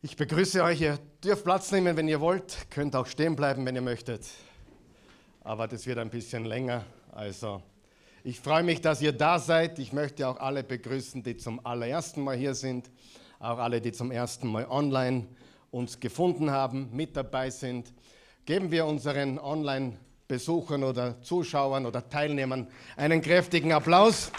Ich begrüße euch. Ihr dürft Platz nehmen, wenn ihr wollt. Könnt auch stehen bleiben, wenn ihr möchtet. Aber das wird ein bisschen länger. Also, ich freue mich, dass ihr da seid. Ich möchte auch alle begrüßen, die zum allerersten Mal hier sind. Auch alle, die zum ersten Mal online uns gefunden haben, mit dabei sind. Geben wir unseren Online-Besuchern oder Zuschauern oder Teilnehmern einen kräftigen Applaus.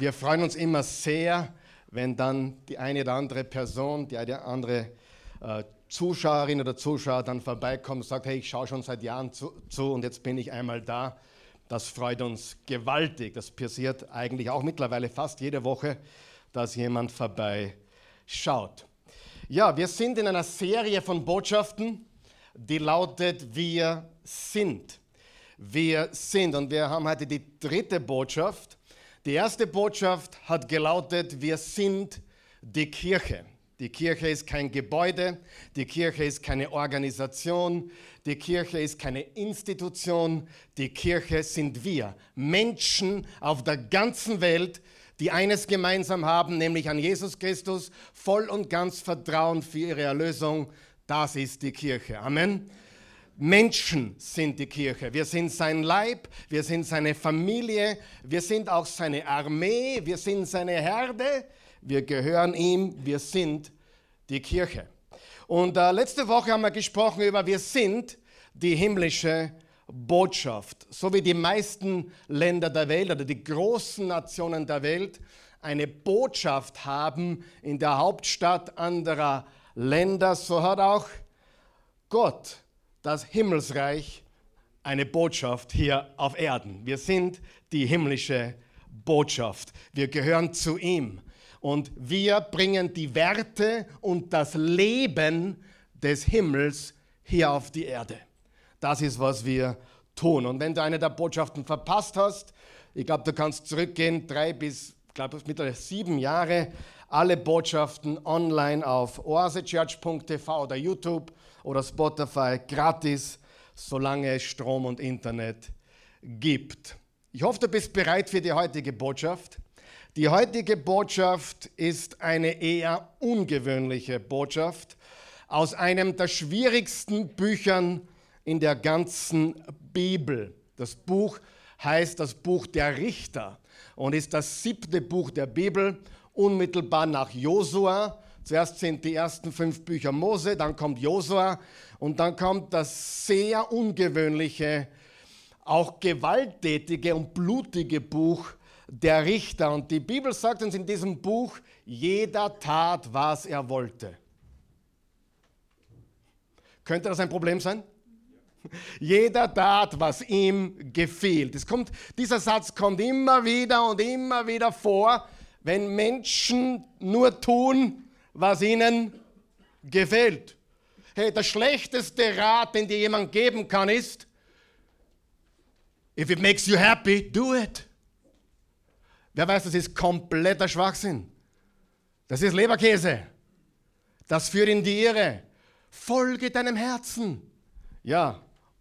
Wir freuen uns immer sehr, wenn dann die eine oder andere Person, die eine oder andere äh, Zuschauerin oder Zuschauer dann vorbeikommt und sagt, hey, ich schaue schon seit Jahren zu, zu, und jetzt bin ich einmal da. Das freut uns gewaltig. Das passiert eigentlich auch mittlerweile fast jede Woche, dass jemand vorbeischaut. Ja, wir sind in einer Serie von Botschaften, die lautet Wir sind. Wir sind. Und wir haben heute die dritte Botschaft. Die erste Botschaft hat gelautet, wir sind die Kirche. Die Kirche ist kein Gebäude, die Kirche ist keine Organisation, die Kirche ist keine Institution, die Kirche sind wir, Menschen auf der ganzen Welt, die eines gemeinsam haben, nämlich an Jesus Christus voll und ganz Vertrauen für ihre Erlösung. Das ist die Kirche. Amen. Menschen sind die Kirche. Wir sind sein Leib, wir sind seine Familie, wir sind auch seine Armee, wir sind seine Herde, wir gehören ihm, wir sind die Kirche. Und äh, letzte Woche haben wir gesprochen über, wir sind die himmlische Botschaft. So wie die meisten Länder der Welt oder die großen Nationen der Welt eine Botschaft haben in der Hauptstadt anderer Länder, so hat auch Gott das Himmelsreich eine Botschaft hier auf Erden. Wir sind die himmlische Botschaft. Wir gehören zu ihm. Und wir bringen die Werte und das Leben des Himmels hier auf die Erde. Das ist, was wir tun. Und wenn du eine der Botschaften verpasst hast, ich glaube, du kannst zurückgehen, drei bis, ich glaube, mittlerweile sieben Jahre, alle Botschaften online auf oasechurch.tv oder YouTube oder Spotify gratis, solange es Strom und Internet gibt. Ich hoffe, du bist bereit für die heutige Botschaft. Die heutige Botschaft ist eine eher ungewöhnliche Botschaft aus einem der schwierigsten Büchern in der ganzen Bibel. Das Buch heißt das Buch der Richter und ist das siebte Buch der Bibel, unmittelbar nach Josua. Zuerst sind die ersten fünf Bücher Mose, dann kommt Josua und dann kommt das sehr ungewöhnliche, auch gewalttätige und blutige Buch der Richter. Und die Bibel sagt uns in diesem Buch, jeder tat, was er wollte. Könnte das ein Problem sein? Jeder tat, was ihm gefiel. Das kommt, dieser Satz kommt immer wieder und immer wieder vor, wenn Menschen nur tun, was ihnen gefällt. Hey, der schlechteste Rat, den dir jemand geben kann, ist, if it makes you happy, do it. Wer weiß, das ist kompletter Schwachsinn. Das ist Leberkäse. Das führt in die Irre. Folge deinem Herzen. Ja,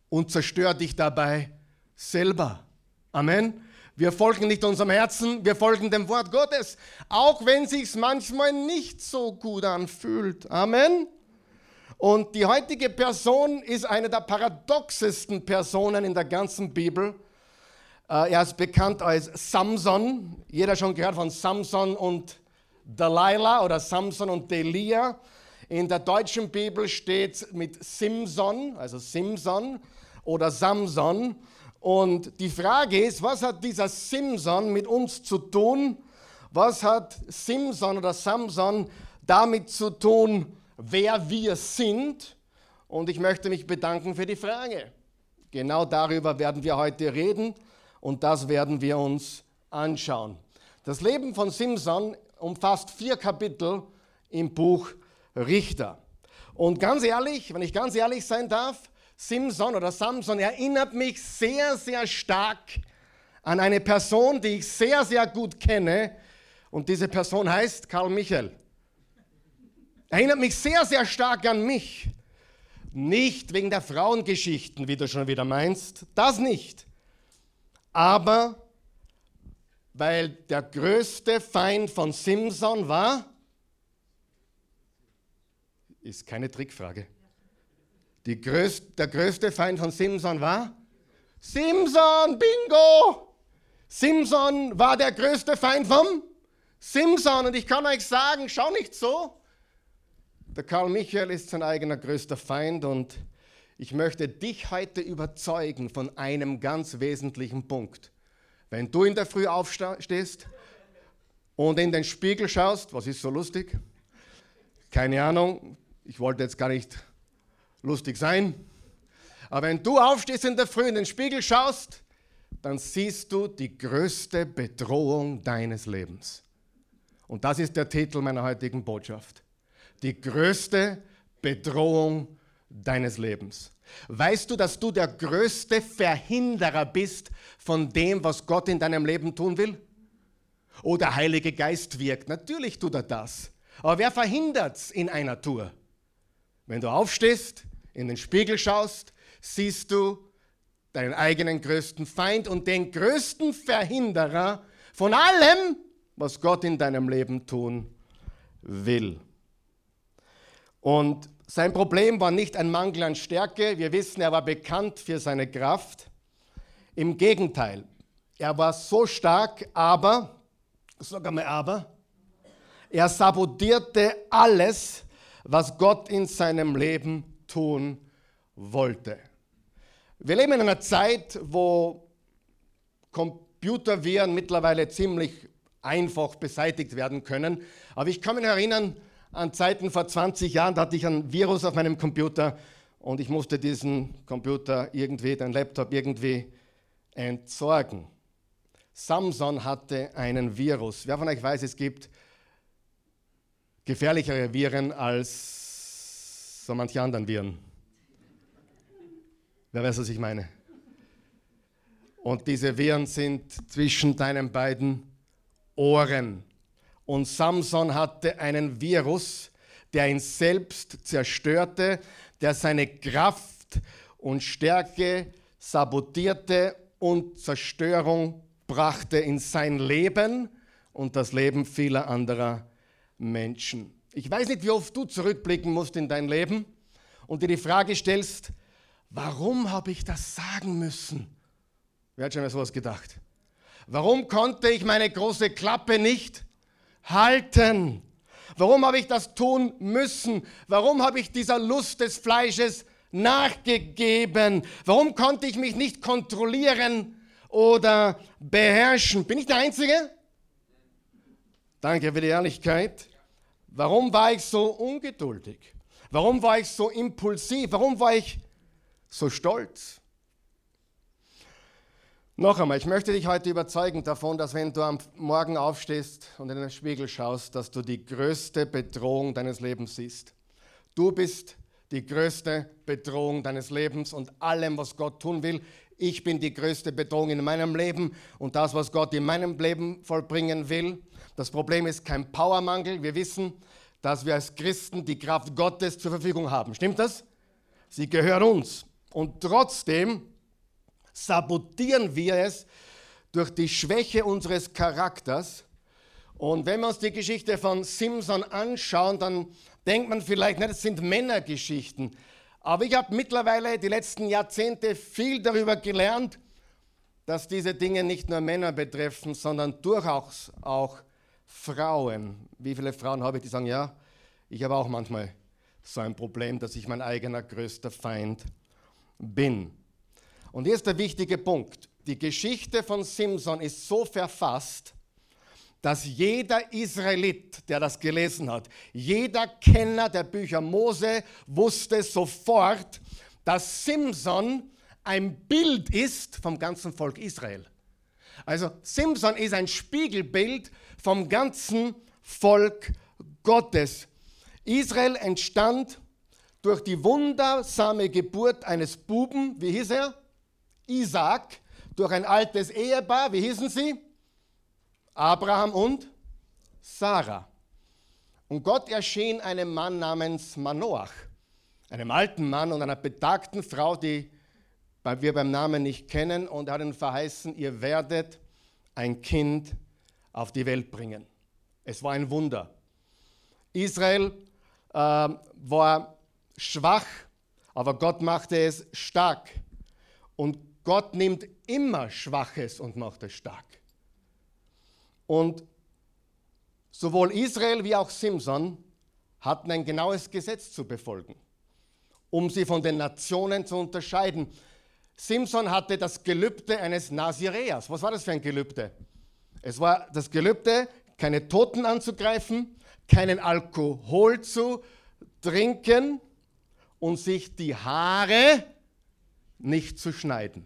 und zerstör dich dabei selber. Amen. Wir folgen nicht unserem Herzen, wir folgen dem Wort Gottes, auch wenn sich's manchmal nicht so gut anfühlt. Amen. Und die heutige Person ist eine der paradoxesten Personen in der ganzen Bibel. Äh, er ist bekannt als Samson. Jeder schon gehört von Samson und Delilah oder Samson und Delia. In der deutschen Bibel steht mit Simson, also Simson oder Samson. Und die Frage ist, was hat dieser Simson mit uns zu tun? Was hat Simson oder Samson damit zu tun, wer wir sind? Und ich möchte mich bedanken für die Frage. Genau darüber werden wir heute reden und das werden wir uns anschauen. Das Leben von Simson umfasst vier Kapitel im Buch Richter. Und ganz ehrlich, wenn ich ganz ehrlich sein darf, Simson oder Samson erinnert mich sehr, sehr stark an eine Person, die ich sehr, sehr gut kenne. Und diese Person heißt Karl Michael. Erinnert mich sehr, sehr stark an mich. Nicht wegen der Frauengeschichten, wie du schon wieder meinst. Das nicht. Aber Weil der größte Feind von Simson war, ist keine Trickfrage. Größte, der größte Feind von Simson war Simson, bingo! Simson war der größte Feind vom Simson. Und ich kann euch sagen, schau nicht so. Der Karl Michael ist sein eigener größter Feind und ich möchte dich heute überzeugen von einem ganz wesentlichen Punkt. Wenn du in der Früh aufstehst und in den Spiegel schaust, was ist so lustig? Keine Ahnung, ich wollte jetzt gar nicht lustig sein. Aber wenn du aufstehst in der Früh in den Spiegel schaust, dann siehst du die größte Bedrohung deines Lebens. Und das ist der Titel meiner heutigen Botschaft. Die größte Bedrohung deines Lebens. Weißt du, dass du der größte Verhinderer bist von dem, was Gott in deinem Leben tun will? Oh, der Heilige Geist wirkt. Natürlich tut er das. Aber wer verhindert es in einer Tour? Wenn du aufstehst, in den Spiegel schaust, siehst du deinen eigenen größten Feind und den größten Verhinderer von allem, was Gott in deinem Leben tun will. Und sein Problem war nicht ein Mangel an Stärke. Wir wissen, er war bekannt für seine Kraft. Im Gegenteil, er war so stark, aber, sag einmal aber, er sabotierte alles, was Gott in seinem Leben tun wollte. Wir leben in einer Zeit, wo Computerviren mittlerweile ziemlich einfach beseitigt werden können. Aber ich kann mich erinnern an Zeiten vor 20 Jahren, da hatte ich ein Virus auf meinem Computer und ich musste diesen Computer irgendwie, den Laptop irgendwie entsorgen. Samson hatte einen Virus. Wer von euch weiß, es gibt gefährlichere Viren als so manche anderen Viren. Wer weiß, was ich meine? Und diese Viren sind zwischen deinen beiden Ohren. Und Samson hatte einen Virus, der ihn selbst zerstörte, der seine Kraft und Stärke sabotierte und Zerstörung brachte in sein Leben und das Leben vieler anderer Menschen. Ich weiß nicht, wie oft du zurückblicken musst in dein Leben und dir die Frage stellst, warum habe ich das sagen müssen? Wer hat schon mal sowas gedacht? Warum konnte ich meine große Klappe nicht halten? Warum habe ich das tun müssen? Warum habe ich dieser Lust des Fleisches nachgegeben? Warum konnte ich mich nicht kontrollieren oder beherrschen? Bin ich der Einzige? Danke für die Ehrlichkeit. Warum war ich so ungeduldig? Warum war ich so impulsiv? Warum war ich so stolz? Noch einmal, ich möchte dich heute überzeugen davon, dass wenn du am Morgen aufstehst und in den Spiegel schaust, dass du die größte Bedrohung deines Lebens siehst. Du bist die größte Bedrohung deines Lebens und allem, was Gott tun will. Ich bin die größte Bedrohung in meinem Leben und das, was Gott in meinem Leben vollbringen will. Das Problem ist kein Powermangel. Wir wissen, dass wir als Christen die Kraft Gottes zur Verfügung haben. Stimmt das? Sie gehört uns. Und trotzdem sabotieren wir es durch die Schwäche unseres Charakters. Und wenn wir uns die Geschichte von Simson anschauen, dann denkt man vielleicht, das sind Männergeschichten. Aber ich habe mittlerweile die letzten Jahrzehnte viel darüber gelernt, dass diese Dinge nicht nur Männer betreffen, sondern durchaus auch Frauen. Wie viele Frauen habe ich, die sagen, ja, ich habe auch manchmal so ein Problem, dass ich mein eigener größter Feind bin. Und hier ist der wichtige Punkt. Die Geschichte von Simson ist so verfasst, dass jeder Israelit, der das gelesen hat, jeder Kenner der Bücher Mose wusste sofort, dass Simson ein Bild ist vom ganzen Volk Israel. Also Simson ist ein Spiegelbild vom ganzen Volk Gottes. Israel entstand durch die wundersame Geburt eines Buben, wie hieß er? Isaac, durch ein altes Ehepaar, wie hießen sie? Abraham und Sarah. Und Gott erschien einem Mann namens Manoach, einem alten Mann und einer betagten Frau, die wir beim Namen nicht kennen, und hat ihn verheißen, ihr werdet ein Kind auf die Welt bringen. Es war ein Wunder. Israel äh, war schwach, aber Gott machte es stark. Und Gott nimmt immer Schwaches und macht es stark. Und sowohl Israel wie auch Simson hatten ein genaues Gesetz zu befolgen, um sie von den Nationen zu unterscheiden. Simson hatte das Gelübde eines Nazireas. Was war das für ein Gelübde? Es war das Gelübde, keine Toten anzugreifen, keinen Alkohol zu trinken und sich die Haare nicht zu schneiden.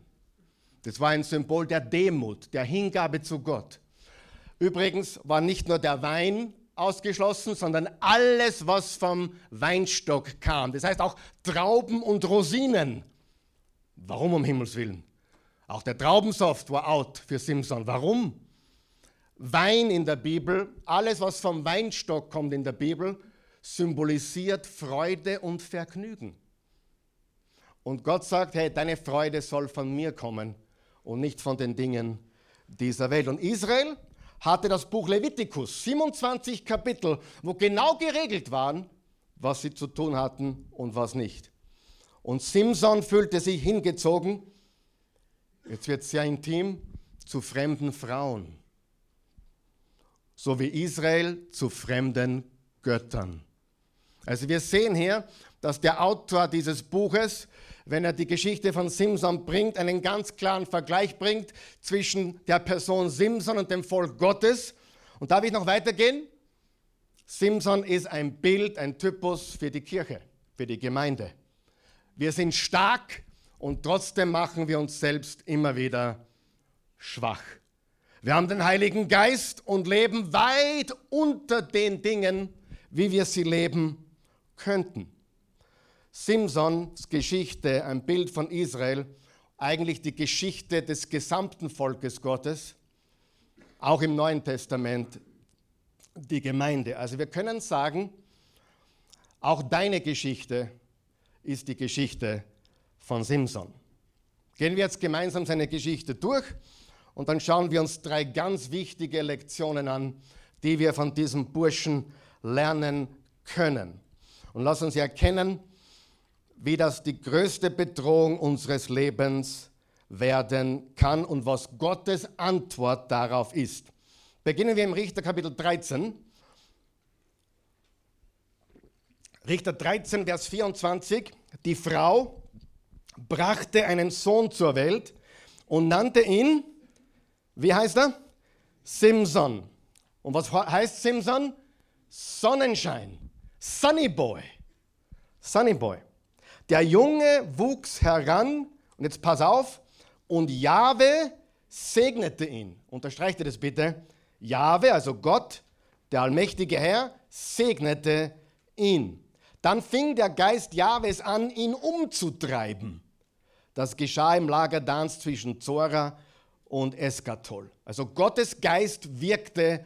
Das war ein Symbol der Demut, der Hingabe zu Gott. Übrigens war nicht nur der Wein ausgeschlossen, sondern alles, was vom Weinstock kam. Das heißt auch Trauben und Rosinen. Warum um Himmels Willen? Auch der Traubensaft war out für Simson. Warum? Wein in der Bibel, alles, was vom Weinstock kommt in der Bibel, symbolisiert Freude und Vergnügen. Und Gott sagt, hey, deine Freude soll von mir kommen und nicht von den Dingen dieser Welt. Und Israel hatte das Buch Levitikus, 27 Kapitel, wo genau geregelt waren, was sie zu tun hatten und was nicht. Und Simson fühlte sich hingezogen, jetzt wird es sehr intim, zu fremden Frauen, so wie Israel zu fremden Göttern. Also wir sehen hier, dass der Autor dieses Buches wenn er die Geschichte von Simson bringt, einen ganz klaren Vergleich bringt zwischen der Person Simson und dem Volk Gottes. Und darf ich noch weitergehen? Simson ist ein Bild, ein Typus für die Kirche, für die Gemeinde. Wir sind stark und trotzdem machen wir uns selbst immer wieder schwach. Wir haben den Heiligen Geist und leben weit unter den Dingen, wie wir sie leben könnten. Simsons Geschichte, ein Bild von Israel, eigentlich die Geschichte des gesamten Volkes Gottes, auch im Neuen Testament die Gemeinde. Also wir können sagen, auch deine Geschichte ist die Geschichte von Simson. Gehen wir jetzt gemeinsam seine Geschichte durch und dann schauen wir uns drei ganz wichtige Lektionen an, die wir von diesem Burschen lernen können. Und lass uns erkennen, wie das die größte Bedrohung unseres Lebens werden kann und was Gottes Antwort darauf ist. Beginnen wir im Richter Kapitel 13. Richter 13, Vers 24. Die Frau brachte einen Sohn zur Welt und nannte ihn, wie heißt er? Simson. Und was heißt Simson? Sonnenschein. Sunny Boy. Sunny Boy. Der Junge wuchs heran, und jetzt pass auf, und Jahwe segnete ihn. Unterstreicht ihr das bitte? Jahwe, also Gott, der allmächtige Herr, segnete ihn. Dann fing der Geist Jahwes an, ihn umzutreiben. Das geschah im Lager Dans zwischen Zora und Eskatol. Also Gottes Geist wirkte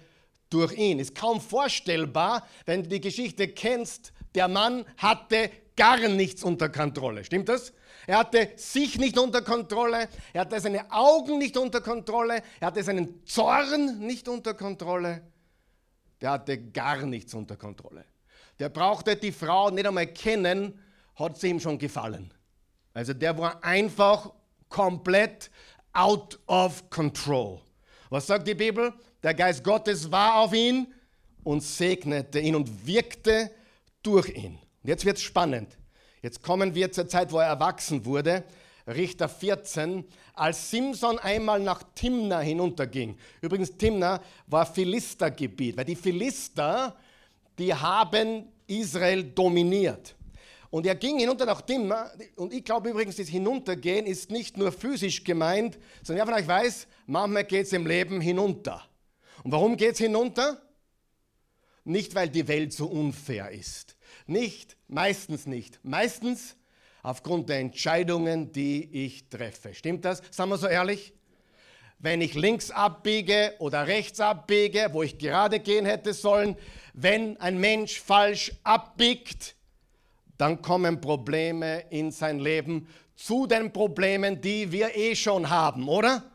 durch ihn. Ist kaum vorstellbar, wenn du die Geschichte kennst. Der Mann hatte gar nichts unter Kontrolle. Stimmt das? Er hatte sich nicht unter Kontrolle, er hatte seine Augen nicht unter Kontrolle, er hatte seinen Zorn nicht unter Kontrolle. Der hatte gar nichts unter Kontrolle. Der brauchte die Frau nicht einmal kennen, hat sie ihm schon gefallen. Also der war einfach komplett out of control. Was sagt die Bibel? Der Geist Gottes war auf ihn und segnete ihn und wirkte durch ihn. Jetzt wird es spannend. Jetzt kommen wir zur Zeit, wo er erwachsen wurde. Richter 14, als Simson einmal nach Timna hinunterging. Übrigens, Timna war Philistergebiet, weil die Philister, die haben Israel dominiert. Und er ging hinunter nach Timna. Und ich glaube übrigens, das Hinuntergehen ist nicht nur physisch gemeint, sondern wer von euch weiß, manchmal geht es im Leben hinunter. Und warum geht es hinunter? Nicht, weil die Welt so unfair ist. Nicht, meistens nicht. Meistens aufgrund der Entscheidungen, die ich treffe. Stimmt das? Sagen wir so ehrlich? Wenn ich links abbiege oder rechts abbiege, wo ich gerade gehen hätte sollen, wenn ein Mensch falsch abbiegt, dann kommen Probleme in sein Leben zu den Problemen, die wir eh schon haben, oder?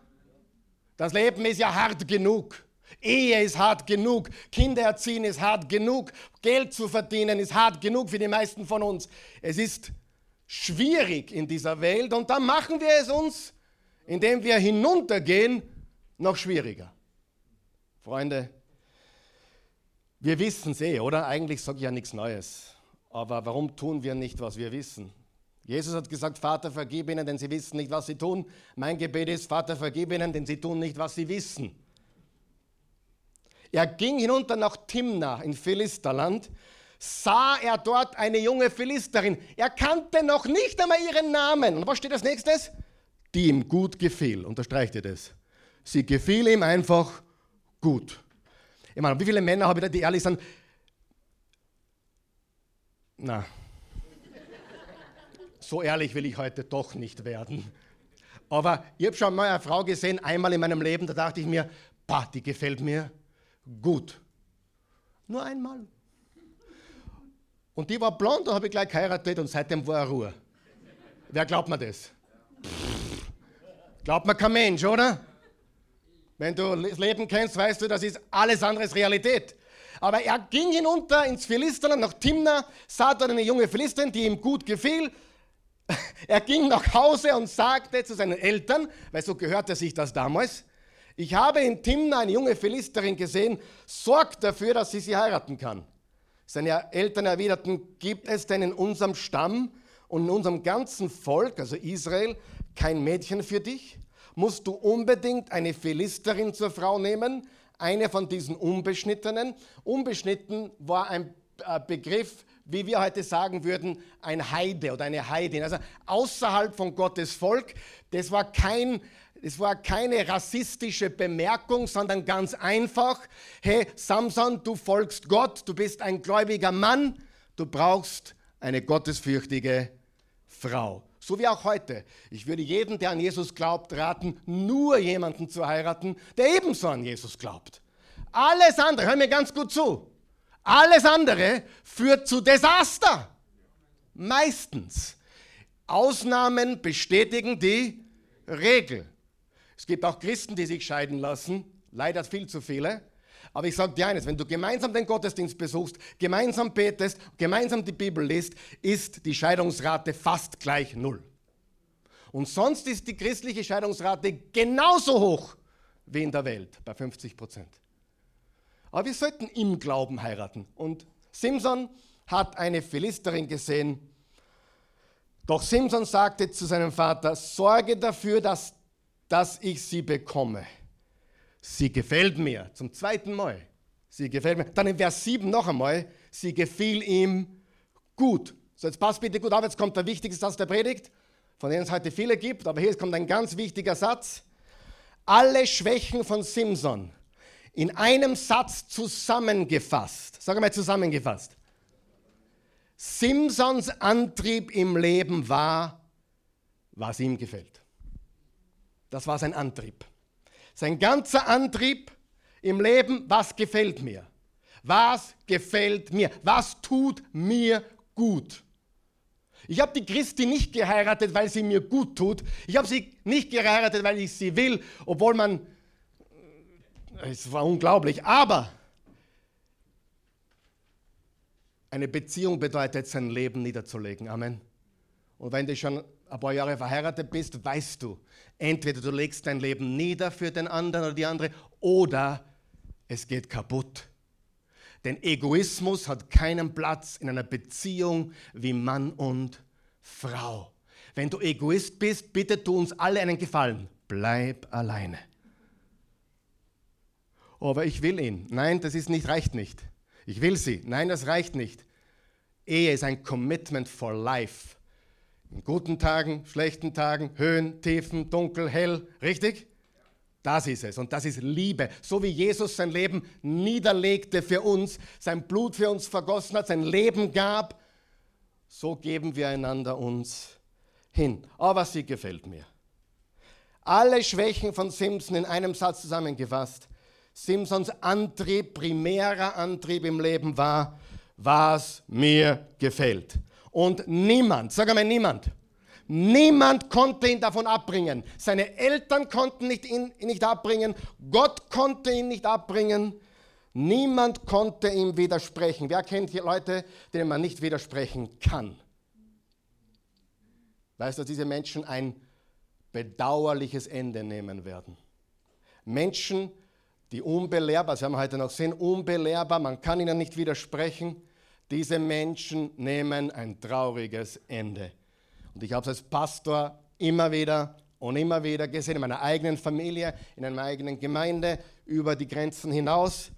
Das Leben ist ja hart genug. Ehe ist hart genug, Kinder erziehen ist hart genug, Geld zu verdienen ist hart genug für die meisten von uns. Es ist schwierig in dieser Welt und dann machen wir es uns, indem wir hinuntergehen, noch schwieriger. Freunde, wir wissen es eh, oder? Eigentlich sage ich ja nichts Neues. Aber warum tun wir nicht, was wir wissen? Jesus hat gesagt, Vater, vergib ihnen, denn sie wissen nicht, was sie tun. Mein Gebet ist, Vater, vergib ihnen, denn sie tun nicht, was sie wissen. Er ging hinunter nach Timna in Philisterland, sah er dort eine junge Philisterin. Er kannte noch nicht einmal ihren Namen. Und was steht als nächstes? Die ihm gut gefiel. Unterstreicht ihr das? Sie gefiel ihm einfach gut. Ich meine, wie viele Männer habe ich da, die ehrlich sind? Na, so ehrlich will ich heute doch nicht werden. Aber ich habe schon mal eine Frau gesehen, einmal in meinem Leben, da dachte ich mir, bah, die gefällt mir gut. Nur einmal. Und die war blond, da habe ich gleich geheiratet und seitdem war er Ruhe. Wer glaubt mir das? Glaubt mir kein Mensch, oder? Wenn du das Leben kennst, weißt du, das ist alles andere als Realität. Aber er ging hinunter ins Philisterland, nach Timna, sah dort eine junge Philisterin, die ihm gut gefiel. Er ging nach Hause und sagte zu seinen Eltern, weil so gehörte sich das damals, ich habe in Timna eine junge Philisterin gesehen, sorgt dafür, dass sie sie heiraten kann. Seine Eltern erwiderten, gibt es denn in unserem Stamm und in unserem ganzen Volk, also Israel, kein Mädchen für dich? Musst du unbedingt eine Philisterin zur Frau nehmen, eine von diesen Unbeschnittenen? Unbeschnitten war ein äh, Begriff, wie wir heute sagen würden, ein Heide oder eine Heidin, also außerhalb von Gottes Volk. Das war kein es war keine rassistische Bemerkung, sondern ganz einfach, hey Samson, du folgst Gott, du bist ein gläubiger Mann, du brauchst eine gottesfürchtige Frau. So wie auch heute. Ich würde jedem, der an Jesus glaubt, raten, nur jemanden zu heiraten, der ebenso an Jesus glaubt. Alles andere, hör mir ganz gut zu, alles andere führt zu Desaster. Meistens. Ausnahmen bestätigen die Regel. Es gibt auch Christen, die sich scheiden lassen, leider viel zu viele. Aber ich sage dir eines, wenn du gemeinsam den Gottesdienst besuchst, gemeinsam betest, gemeinsam die Bibel liest, ist die Scheidungsrate fast gleich null. Und sonst ist die christliche Scheidungsrate genauso hoch wie in der Welt, bei 50 Prozent. Aber wir sollten im Glauben heiraten. Und Simson hat eine Philisterin gesehen. Doch Simson sagte zu seinem Vater, sorge dafür, dass dass ich sie bekomme. Sie gefällt mir zum zweiten Mal. Sie gefällt mir. Dann in Vers 7 noch einmal, sie gefiel ihm gut. So, jetzt passt bitte gut auf, jetzt kommt der wichtigste Satz der Predigt, von dem es heute viele gibt, aber hier kommt ein ganz wichtiger Satz. Alle Schwächen von Simson in einem Satz zusammengefasst. Sag mal zusammengefasst. Simsons Antrieb im Leben war, was ihm gefällt. Das war sein Antrieb. Sein ganzer Antrieb im Leben, was gefällt mir? Was gefällt mir? Was tut mir gut? Ich habe die Christi nicht geheiratet, weil sie mir gut tut. Ich habe sie nicht geheiratet, weil ich sie will, obwohl man, es war unglaublich, aber eine Beziehung bedeutet, sein Leben niederzulegen. Amen. Und wenn du schon ein paar Jahre verheiratet bist, weißt du, entweder du legst dein Leben nieder für den anderen oder die andere oder es geht kaputt. Denn Egoismus hat keinen Platz in einer Beziehung wie Mann und Frau. Wenn du Egoist bist, bitte tu uns alle einen Gefallen. Bleib alleine. Aber ich will ihn. Nein, das ist nicht, reicht nicht. Ich will sie. Nein, das reicht nicht. Ehe ist ein Commitment for life. In guten Tagen, schlechten Tagen, Höhen, Tiefen, dunkel, hell, richtig? Das ist es und das ist Liebe. So wie Jesus sein Leben niederlegte für uns, sein Blut für uns vergossen hat, sein Leben gab, so geben wir einander uns hin. Aber sie gefällt mir. Alle Schwächen von Simpson in einem Satz zusammengefasst. Simpsons Antrieb, primärer Antrieb im Leben war, was mir gefällt. Und niemand, sag einmal niemand, Niemand konnte ihn davon abbringen. Seine Eltern konnten nicht ihn nicht abbringen. Gott konnte ihn nicht abbringen. Niemand konnte ihm widersprechen. Wer kennt hier Leute, denen man nicht widersprechen kann? Weißt du, dass diese Menschen ein bedauerliches Ende nehmen werden? Menschen, die unbelehrbar, werden wir heute noch sehen, unbelehrbar, man kann ihnen nicht widersprechen. Diese Menschen nehmen ein trauriges Ende. Und ich habe es als Pastor immer wieder und immer wieder gesehen, in meiner eigenen Familie, in einer eigenen Gemeinde, über die Grenzen hinaus.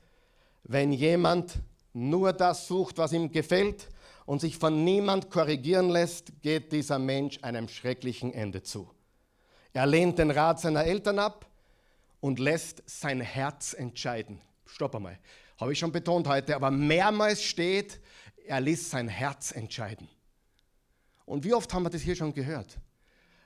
Wenn jemand nur das sucht, was ihm gefällt und sich von niemand korrigieren lässt, geht dieser Mensch einem schrecklichen Ende zu. Er lehnt den Rat seiner Eltern ab und lässt sein Herz entscheiden. Stopp einmal. Habe ich schon betont heute, aber mehrmals steht, er ließ sein Herz entscheiden. Und wie oft haben wir das hier schon gehört?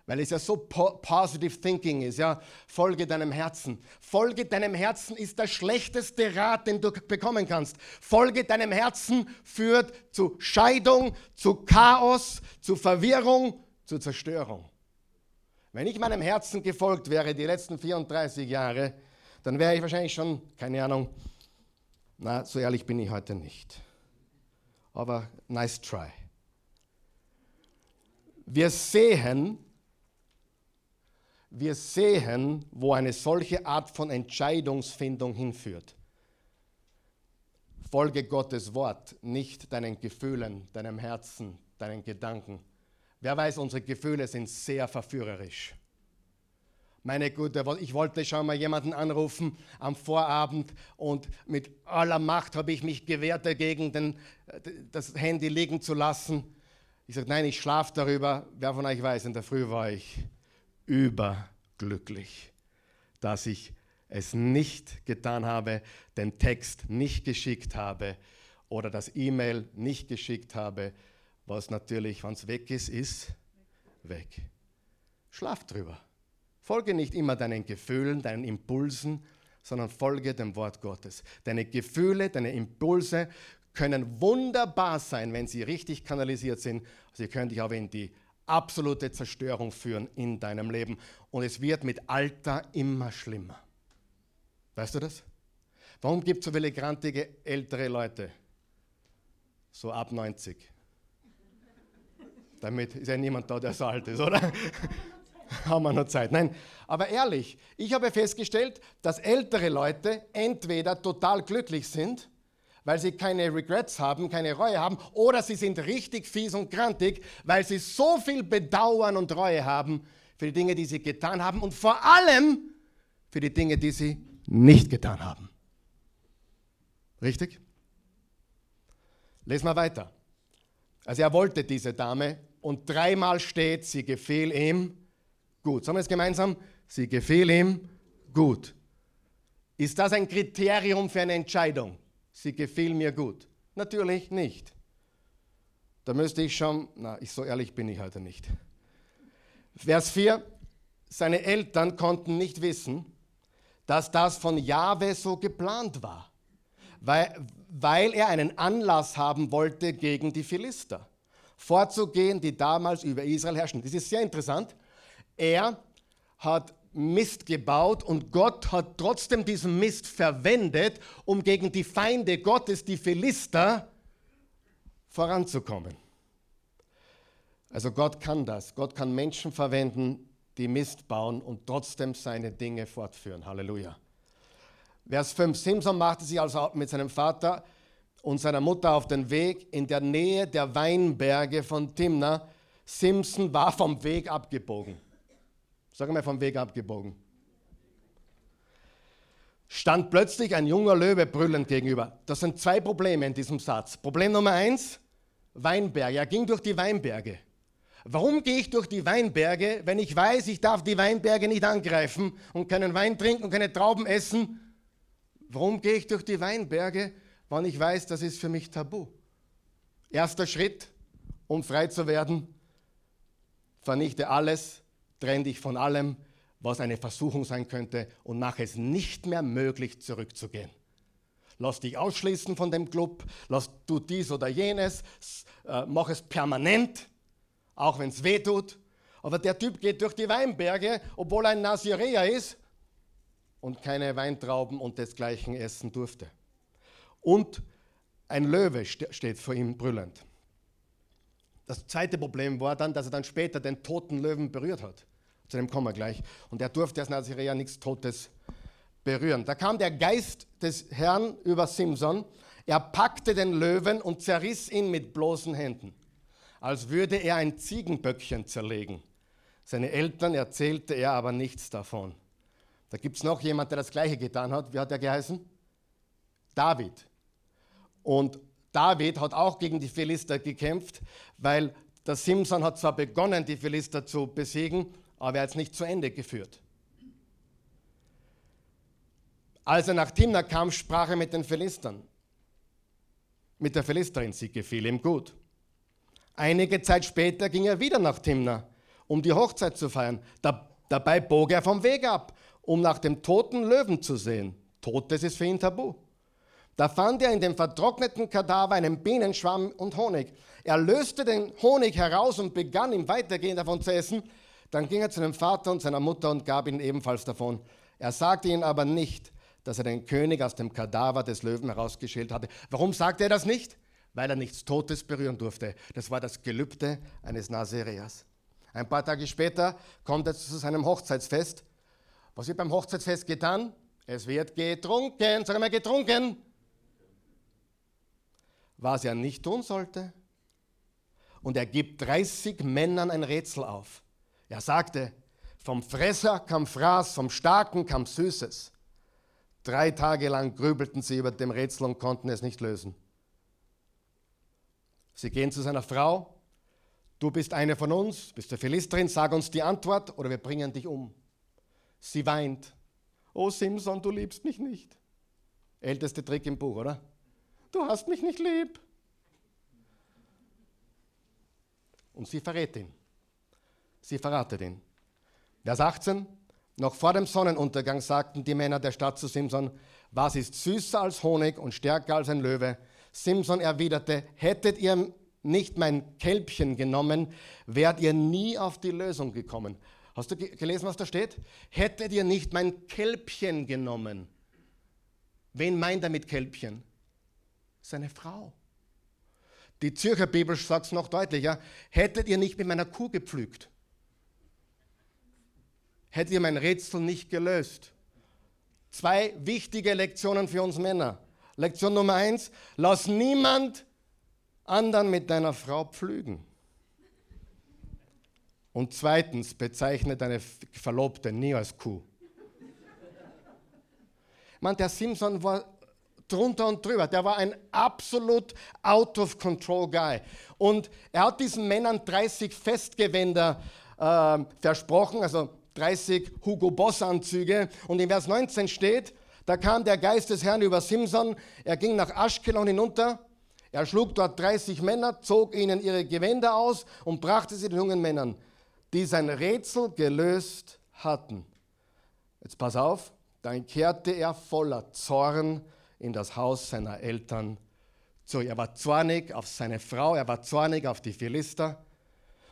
weil es ja so po positive thinking ist, ja, folge deinem Herzen. Folge deinem Herzen ist der schlechteste Rat, den du bekommen kannst. Folge deinem Herzen führt zu Scheidung, zu Chaos, zu Verwirrung, zu Zerstörung. Wenn ich meinem Herzen gefolgt wäre die letzten 34 Jahre, dann wäre ich wahrscheinlich schon, keine Ahnung, na, so ehrlich bin ich heute nicht. Aber nice try. Wir sehen, wir sehen, wo eine solche Art von Entscheidungsfindung hinführt. Folge Gottes Wort, nicht deinen Gefühlen, deinem Herzen, deinen Gedanken. Wer weiß, unsere Gefühle sind sehr verführerisch. Meine Güte, ich wollte schon mal jemanden anrufen am Vorabend und mit aller Macht habe ich mich gewehrt dagegen, den, das Handy liegen zu lassen. Ich sage, nein, ich schlafe darüber. Wer von euch weiß, in der Früh war ich überglücklich, dass ich es nicht getan habe, den Text nicht geschickt habe oder das E-Mail nicht geschickt habe, was natürlich, wenn es weg ist, ist weg. Schlaf drüber. Folge nicht immer deinen Gefühlen, deinen Impulsen, sondern folge dem Wort Gottes. Deine Gefühle, deine Impulse können wunderbar sein, wenn sie richtig kanalisiert sind. Sie können dich aber in die absolute Zerstörung führen in deinem Leben. Und es wird mit Alter immer schlimmer. Weißt du das? Warum gibt es so viele grantige ältere Leute? So ab 90. Damit ist ja niemand da, der so alt ist, oder? Haben wir noch Zeit? Nein, aber ehrlich, ich habe festgestellt, dass ältere Leute entweder total glücklich sind weil sie keine Regrets haben, keine Reue haben, oder sie sind richtig fies und grantig, weil sie so viel Bedauern und Reue haben für die Dinge, die sie getan haben und vor allem für die Dinge, die sie nicht getan haben. Richtig? Lesen wir weiter. Also er wollte diese Dame und dreimal steht, sie gefiel ihm gut. Sagen wir es gemeinsam? Sie gefiel ihm gut. Ist das ein Kriterium für eine Entscheidung? sie gefiel mir gut. Natürlich nicht. Da müsste ich schon, na, ich, so ehrlich bin ich heute nicht. Vers 4, seine Eltern konnten nicht wissen, dass das von Jahwe so geplant war, weil, weil er einen Anlass haben wollte gegen die Philister, vorzugehen, die damals über Israel herrschen. Das ist sehr interessant. Er hat Mist gebaut und Gott hat trotzdem diesen Mist verwendet, um gegen die Feinde Gottes, die Philister, voranzukommen. Also Gott kann das. Gott kann Menschen verwenden, die Mist bauen und trotzdem seine Dinge fortführen. Halleluja. Vers 5. Simson machte sich also mit seinem Vater und seiner Mutter auf den Weg in der Nähe der Weinberge von Timna. Simson war vom Weg abgebogen. Sag mal, vom Weg abgebogen. Stand plötzlich ein junger Löwe brüllend gegenüber. Das sind zwei Probleme in diesem Satz. Problem Nummer eins, Weinberge. Er ging durch die Weinberge. Warum gehe ich durch die Weinberge, wenn ich weiß, ich darf die Weinberge nicht angreifen und keinen Wein trinken und keine Trauben essen? Warum gehe ich durch die Weinberge, wenn ich weiß, das ist für mich tabu? Erster Schritt, um frei zu werden, vernichte alles, Trenn dich von allem, was eine Versuchung sein könnte und mach es nicht mehr möglich, zurückzugehen. Lass dich ausschließen von dem Club, lass du dies oder jenes, äh, mach es permanent, auch wenn es weh tut. Aber der Typ geht durch die Weinberge, obwohl er ein Nazirea ist und keine Weintrauben und desgleichen essen durfte. Und ein Löwe steht vor ihm brüllend. Das zweite Problem war dann, dass er dann später den toten Löwen berührt hat. Zu dem kommen wir gleich. Und er durfte als Nazirea nichts Totes berühren. Da kam der Geist des Herrn über Simson. Er packte den Löwen und zerriss ihn mit bloßen Händen, als würde er ein Ziegenböckchen zerlegen. Seine Eltern erzählte er aber nichts davon. Da gibt es noch jemand, der das Gleiche getan hat. Wie hat er geheißen? David. Und David hat auch gegen die Philister gekämpft, weil der Simson hat zwar begonnen, die Philister zu besiegen, aber er hat es nicht zu Ende geführt. Als er nach Timna kam, sprach er mit den Philistern. Mit der Philisterin, sie gefiel ihm gut. Einige Zeit später ging er wieder nach Timna, um die Hochzeit zu feiern. Da, dabei bog er vom Weg ab, um nach dem toten Löwen zu sehen. Totes ist für ihn tabu. Da fand er in dem vertrockneten Kadaver einen Bienenschwamm und Honig. Er löste den Honig heraus und begann im Weitergehen davon zu essen. Dann ging er zu dem Vater und seiner Mutter und gab ihnen ebenfalls davon. Er sagte ihnen aber nicht, dass er den König aus dem Kadaver des Löwen herausgeschält hatte. Warum sagte er das nicht? Weil er nichts Totes berühren durfte. Das war das Gelübde eines Nazareas. Ein paar Tage später kommt er zu seinem Hochzeitsfest. Was wird beim Hochzeitsfest getan? Es wird getrunken. Sag mal getrunken was er nicht tun sollte. Und er gibt 30 Männern ein Rätsel auf. Er sagte, vom Fresser kam Fraß, vom Starken kam Süßes. Drei Tage lang grübelten sie über dem Rätsel und konnten es nicht lösen. Sie gehen zu seiner Frau. Du bist eine von uns, bist der Philisterin, sag uns die Antwort oder wir bringen dich um. Sie weint. Oh Simson, du liebst mich nicht. Älteste Trick im Buch, oder? du hast mich nicht lieb. Und sie verrät ihn. Sie verratet ihn. Vers 18. Noch vor dem Sonnenuntergang sagten die Männer der Stadt zu Simson, was ist süßer als Honig und stärker als ein Löwe? Simson erwiderte, hättet ihr nicht mein Kälbchen genommen, wärt ihr nie auf die Lösung gekommen. Hast du gelesen, was da steht? Hättet ihr nicht mein Kälbchen genommen. Wen meint er mit Kälbchen? seine Frau. Die Zürcher Bibel sagt es noch deutlicher, hättet ihr nicht mit meiner Kuh gepflügt, hättet ihr mein Rätsel nicht gelöst. Zwei wichtige Lektionen für uns Männer. Lektion Nummer eins, lass niemand anderen mit deiner Frau pflügen. Und zweitens, bezeichne deine Verlobte nie als Kuh. Man, der Simpson war drunter und drüber. Der war ein absolut out of control Guy. Und er hat diesen Männern 30 Festgewänder äh, versprochen, also 30 Hugo Boss Anzüge. Und in Vers 19 steht, da kam der Geist des Herrn über Simson. Er ging nach Aschkelon hinunter. Er schlug dort 30 Männer, zog ihnen ihre Gewänder aus und brachte sie den jungen Männern, die sein Rätsel gelöst hatten. Jetzt pass auf, dann kehrte er voller Zorn in das Haus seiner Eltern zurück. Er war zornig auf seine Frau, er war zornig auf die Philister.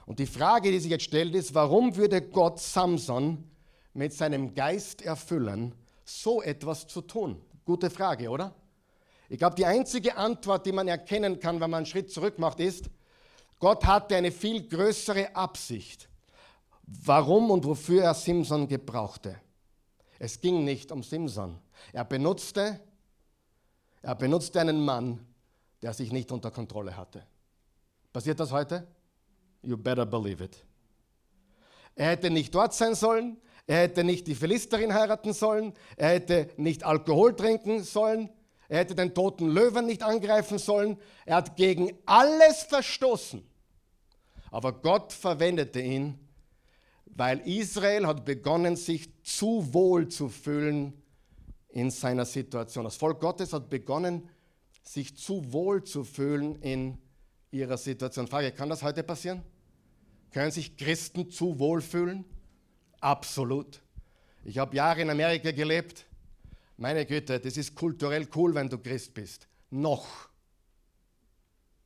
Und die Frage, die sich jetzt stellt, ist, warum würde Gott Samson mit seinem Geist erfüllen, so etwas zu tun? Gute Frage, oder? Ich glaube, die einzige Antwort, die man erkennen kann, wenn man einen Schritt zurück macht, ist, Gott hatte eine viel größere Absicht, warum und wofür er Simson gebrauchte. Es ging nicht um Simson. Er benutzte er benutzte einen Mann, der sich nicht unter Kontrolle hatte. Passiert das heute? You better believe it. Er hätte nicht dort sein sollen, er hätte nicht die Philisterin heiraten sollen, er hätte nicht Alkohol trinken sollen, er hätte den toten Löwen nicht angreifen sollen, er hat gegen alles verstoßen. Aber Gott verwendete ihn, weil Israel hat begonnen, sich zu wohl zu fühlen in seiner Situation. Das Volk Gottes hat begonnen, sich zu wohl zu fühlen in ihrer Situation. Frage, kann das heute passieren? Können sich Christen zu wohlfühlen? Absolut. Ich habe Jahre in Amerika gelebt. Meine Güte, das ist kulturell cool, wenn du Christ bist. Noch.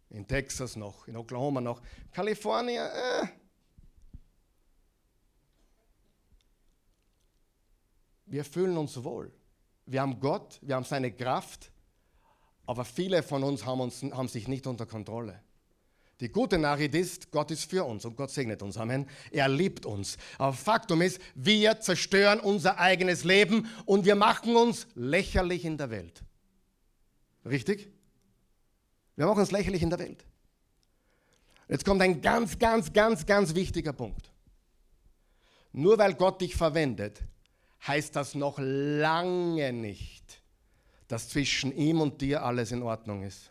In Texas noch, in Oklahoma noch. Kalifornien, äh. Wir fühlen uns wohl. Wir haben Gott, wir haben seine Kraft, aber viele von uns haben, uns, haben sich nicht unter Kontrolle. Die gute Nachricht ist, Gott ist für uns und Gott segnet uns. Amen. Er liebt uns. Aber Faktum ist, wir zerstören unser eigenes Leben und wir machen uns lächerlich in der Welt. Richtig? Wir machen uns lächerlich in der Welt. Jetzt kommt ein ganz, ganz, ganz, ganz wichtiger Punkt. Nur weil Gott dich verwendet, heißt das noch lange nicht, dass zwischen ihm und dir alles in Ordnung ist.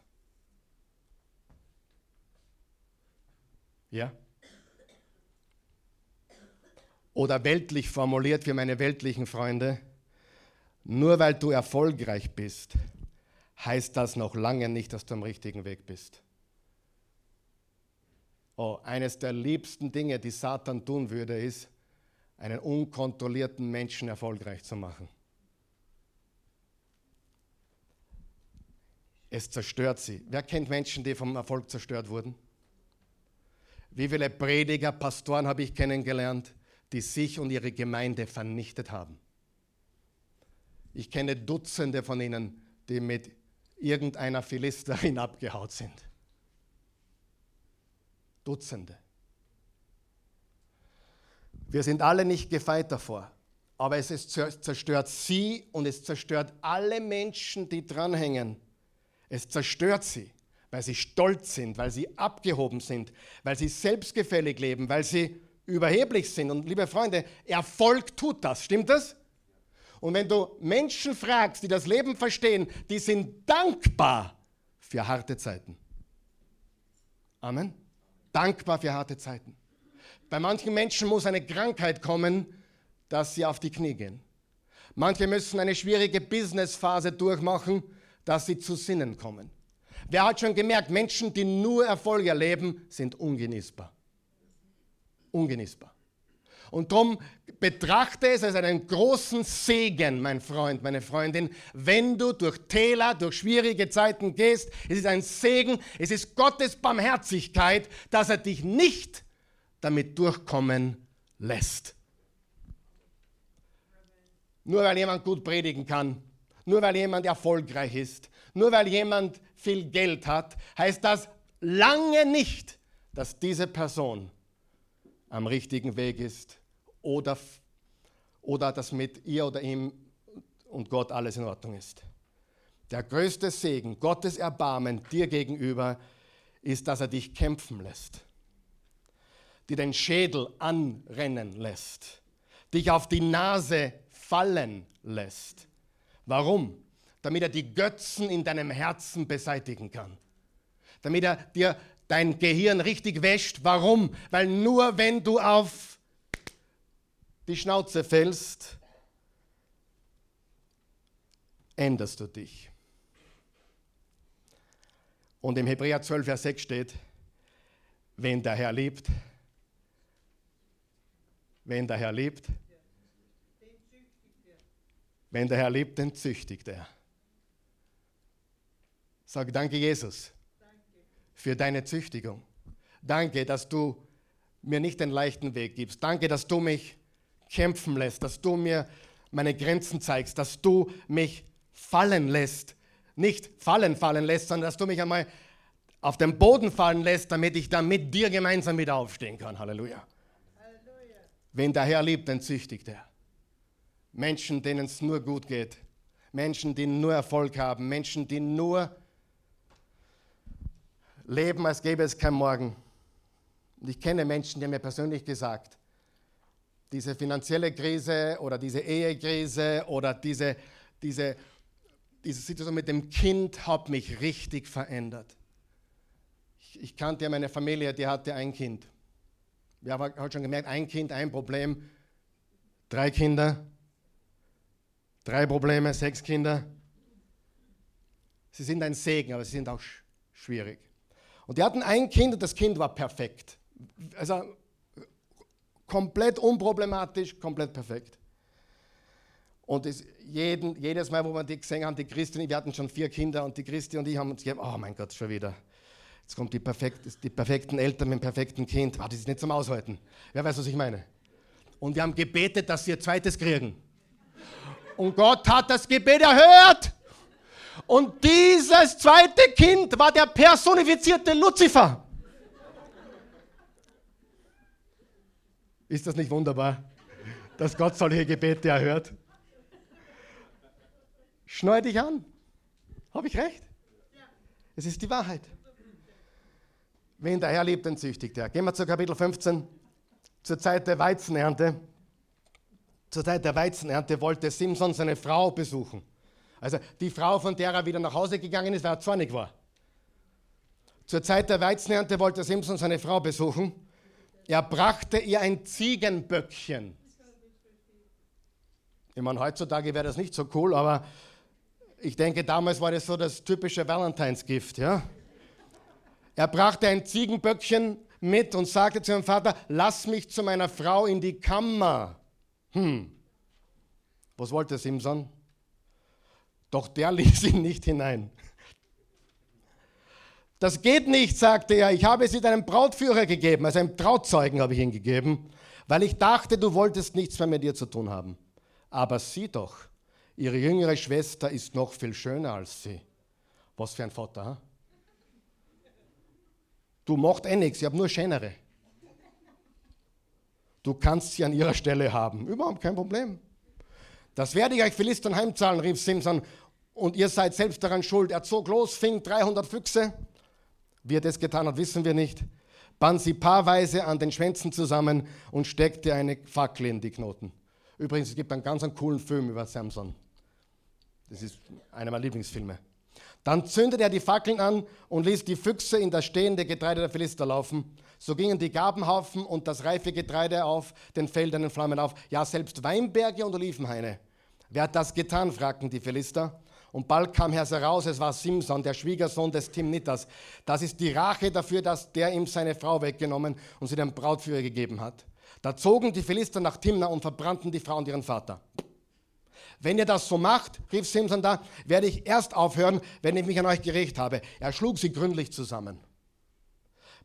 Ja? Oder weltlich formuliert für meine weltlichen Freunde, nur weil du erfolgreich bist, heißt das noch lange nicht, dass du am richtigen Weg bist. Oh, eines der liebsten Dinge, die Satan tun würde, ist, einen unkontrollierten Menschen erfolgreich zu machen. Es zerstört sie. Wer kennt Menschen, die vom Erfolg zerstört wurden? Wie viele Prediger, Pastoren habe ich kennengelernt, die sich und ihre Gemeinde vernichtet haben. Ich kenne Dutzende von ihnen, die mit irgendeiner Philisterin abgehaut sind. Dutzende. Wir sind alle nicht gefeit davor, aber es ist, zerstört sie und es zerstört alle Menschen, die dranhängen. Es zerstört sie weil sie stolz sind, weil sie abgehoben sind, weil sie selbstgefällig leben, weil sie überheblich sind. Und liebe Freunde, Erfolg tut das, stimmt das? Und wenn du Menschen fragst, die das Leben verstehen, die sind dankbar für harte Zeiten. Amen. Dankbar für harte Zeiten. Bei manchen Menschen muss eine Krankheit kommen, dass sie auf die Knie gehen. Manche müssen eine schwierige Businessphase durchmachen, dass sie zu Sinnen kommen. Wer hat schon gemerkt, Menschen, die nur Erfolg erleben, sind ungenießbar. Ungenießbar. Und darum betrachte es als einen großen Segen, mein Freund, meine Freundin, wenn du durch Täler, durch schwierige Zeiten gehst. Es ist ein Segen, es ist Gottes Barmherzigkeit, dass er dich nicht damit durchkommen lässt. Nur weil jemand gut predigen kann, nur weil jemand erfolgreich ist, nur weil jemand viel Geld hat, heißt das lange nicht, dass diese Person am richtigen Weg ist oder, oder dass mit ihr oder ihm und Gott alles in Ordnung ist. Der größte Segen, Gottes Erbarmen dir gegenüber, ist, dass er dich kämpfen lässt, dir den Schädel anrennen lässt, dich auf die Nase fallen lässt. Warum? Damit er die Götzen in deinem Herzen beseitigen kann. Damit er dir dein Gehirn richtig wäscht. Warum? Weil nur wenn du auf die Schnauze fällst, änderst du dich. Und im Hebräer 12, Vers 6 steht, wenn der Herr liebt, wenn der Herr liebt, wenn der Herr liebt, dann züchtigt er. Sag danke, Jesus, für deine Züchtigung. Danke, dass du mir nicht den leichten Weg gibst. Danke, dass du mich kämpfen lässt, dass du mir meine Grenzen zeigst, dass du mich fallen lässt. Nicht fallen, fallen lässt, sondern dass du mich einmal auf den Boden fallen lässt, damit ich dann mit dir gemeinsam wieder aufstehen kann. Halleluja. Halleluja. Wen der Herr liebt, den züchtigt er. Menschen, denen es nur gut geht. Menschen, die nur Erfolg haben. Menschen, die nur leben, als gäbe es kein Morgen. Und ich kenne Menschen, die haben mir persönlich gesagt, diese finanzielle Krise oder diese Ehekrise oder diese, diese, diese Situation mit dem Kind hat mich richtig verändert. Ich, ich kannte ja meine Familie, die hatte ein Kind. Wir haben halt schon gemerkt, ein Kind, ein Problem, drei Kinder, drei Probleme, sechs Kinder. Sie sind ein Segen, aber sie sind auch schwierig. Und die hatten ein Kind und das Kind war perfekt. Also komplett unproblematisch, komplett perfekt. Und es, jeden, jedes Mal, wo wir die gesehen haben, die Christin, wir hatten schon vier Kinder und die Christi und ich haben uns gedacht, oh mein Gott, schon wieder. Jetzt kommt die, perfekt, die perfekten Eltern mit dem perfekten Kind. Oh, das ist nicht zum Aushalten. Wer weiß, was ich meine? Und wir haben gebetet, dass sie ihr zweites kriegen. Und Gott hat das Gebet erhört. Und dieses zweite Kind war der personifizierte Luzifer. Ist das nicht wunderbar, dass Gott solche Gebete erhört? Schneu dich an. Habe ich recht? Es ist die Wahrheit. Wen der Herr liebt, den züchtigt er. Gehen wir zu Kapitel 15, zur Zeit der Weizenernte. Zur Zeit der Weizenernte wollte Simson seine Frau besuchen. Also die Frau, von der er wieder nach Hause gegangen ist, weil er zornig war. Zur Zeit der Weizenernte wollte Simson seine Frau besuchen. Er brachte ihr ein Ziegenböckchen. Ich meine, heutzutage wäre das nicht so cool, aber ich denke, damals war das so das typische Valentinsgift. Ja? Er brachte ein Ziegenböckchen mit und sagte zu seinem Vater, lass mich zu meiner Frau in die Kammer. Hm, was wollte Simson? Doch der ließ ihn nicht hinein. Das geht nicht, sagte er. Ich habe sie deinem Brautführer gegeben, also einem Trauzeugen habe ich ihn gegeben, weil ich dachte, du wolltest nichts mehr mit dir zu tun haben. Aber sieh doch, ihre jüngere Schwester ist noch viel schöner als sie. Was für ein Vater, ha? Du machst eh nichts, ich habe nur schönere. Du kannst sie an ihrer Stelle haben. Überhaupt kein Problem. Das werde ich euch Philistern heimzahlen, rief Simson. Und ihr seid selbst daran schuld. Er zog los, fing 300 Füchse. Wie er das getan hat, wissen wir nicht. Band sie paarweise an den Schwänzen zusammen und steckte eine Fackel in die Knoten. Übrigens, es gibt einen ganz coolen Film über Samson. Das ist einer meiner Lieblingsfilme. Dann zündete er die Fackeln an und ließ die Füchse in das stehende Getreide der Philister laufen. So gingen die Gabenhaufen und das reife Getreide auf den Feldern in Flammen auf. Ja, selbst Weinberge und Olivenhaine. Wer hat das getan? fragten die Philister. Und bald kam heraus, es war Simson, der Schwiegersohn des Timnitas. Das ist die Rache dafür, dass der ihm seine Frau weggenommen und sie dem Brautführer gegeben hat. Da zogen die Philister nach Timna und verbrannten die Frau und ihren Vater. Wenn ihr das so macht, rief Simson da, werde ich erst aufhören, wenn ich mich an euch gerecht habe. Er schlug sie gründlich zusammen,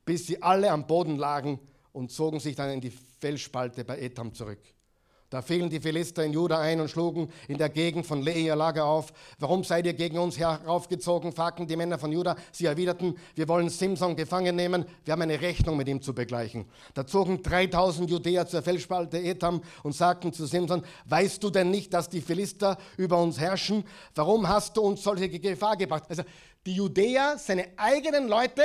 bis sie alle am Boden lagen und zogen sich dann in die Felsspalte bei Etam zurück. Da fielen die Philister in Juda ein und schlugen in der Gegend von Lehi ihr Lager auf. Warum seid ihr gegen uns heraufgezogen? fragten die Männer von Juda. Sie erwiderten, wir wollen Simson gefangen nehmen, wir haben eine Rechnung mit ihm zu begleichen. Da zogen 3000 Judäer zur Felsspalte Etam und sagten zu Simson, weißt du denn nicht, dass die Philister über uns herrschen? Warum hast du uns solche Gefahr gebracht? Also die Judäer, seine eigenen Leute,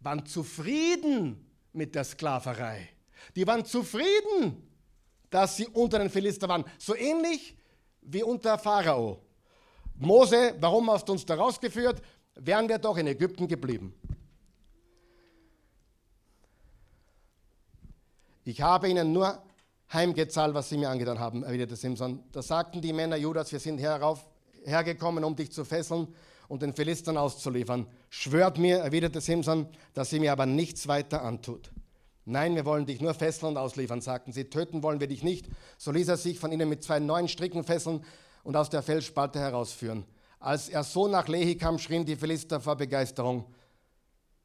waren zufrieden mit der Sklaverei. Die waren zufrieden dass sie unter den Philister waren. So ähnlich wie unter Pharao. Mose, warum hast du uns da rausgeführt? Wären wir doch in Ägypten geblieben. Ich habe ihnen nur heimgezahlt, was sie mir angetan haben, erwiderte Simson. Da sagten die Männer Judas, wir sind herauf, hergekommen, um dich zu fesseln und den Philistern auszuliefern. Schwört mir, erwiderte Simson, dass sie mir aber nichts weiter antut. Nein, wir wollen dich nur fesseln und ausliefern, sagten sie. Töten wollen wir dich nicht. So ließ er sich von ihnen mit zwei neuen Stricken fesseln und aus der Felsspalte herausführen. Als er so nach Lehi kam, schrien die Philister vor Begeisterung.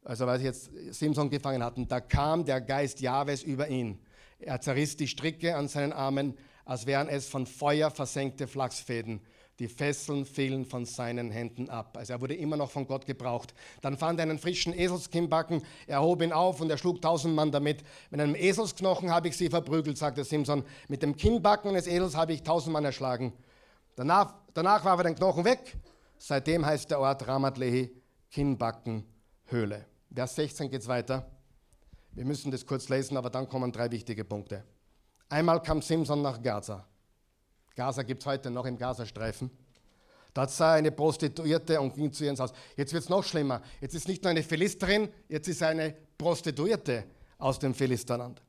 Also, weil sie jetzt Simson gefangen hatten, da kam der Geist Jahwes über ihn. Er zerriss die Stricke an seinen Armen, als wären es von Feuer versenkte Flachsfäden. Die Fesseln fielen von seinen Händen ab. Also er wurde immer noch von Gott gebraucht. Dann fand er einen frischen Eselskinnbacken, er hob ihn auf und er schlug tausend Mann damit. Mit einem Eselsknochen habe ich sie verprügelt, sagte Simson. Mit dem Kinnbacken eines Esels habe ich tausend Mann erschlagen. Danach, danach warf er den Knochen weg. Seitdem heißt der Ort Ramat Lehi Kinnbacken Höhle. Vers 16 geht es weiter. Wir müssen das kurz lesen, aber dann kommen drei wichtige Punkte. Einmal kam Simson nach Gaza. Gaza gibt es heute noch im Gazastreifen. Dort sah eine Prostituierte und ging zu ihr ins Haus. Jetzt wird es noch schlimmer. Jetzt ist nicht nur eine Philisterin, jetzt ist eine Prostituierte aus dem Philisterland.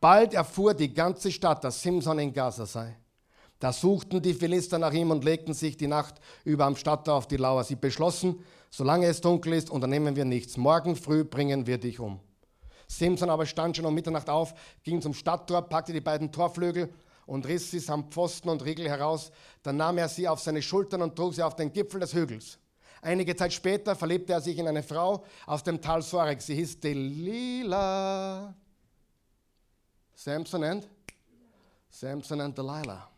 Bald erfuhr die ganze Stadt, dass Simson in Gaza sei. Da suchten die Philister nach ihm und legten sich die Nacht über am Stadttor auf die Lauer. Sie beschlossen, solange es dunkel ist, unternehmen wir nichts. Morgen früh bringen wir dich um. Simson aber stand schon um Mitternacht auf, ging zum Stadttor, packte die beiden Torflügel und riss sie samt Pfosten und Riegel heraus. Dann nahm er sie auf seine Schultern und trug sie auf den Gipfel des Hügels. Einige Zeit später verliebte er sich in eine Frau aus dem Tal Sorek. Sie hieß Delilah. Samson and? Samson and Delilah.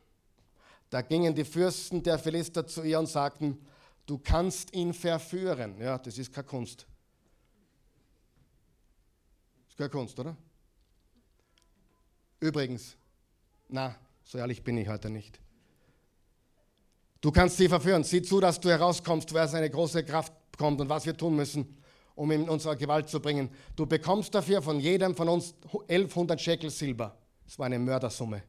Da gingen die Fürsten der Philister zu ihr und sagten, du kannst ihn verführen. Ja, das ist keine Kunst. Das ist keine Kunst, oder? Übrigens, na, so ehrlich bin ich heute nicht. Du kannst sie verführen. Sieh zu, dass du herauskommst, wer seine große Kraft kommt und was wir tun müssen, um ihn in unsere Gewalt zu bringen. Du bekommst dafür von jedem von uns 1100 Shekel Silber. Das war eine Mördersumme.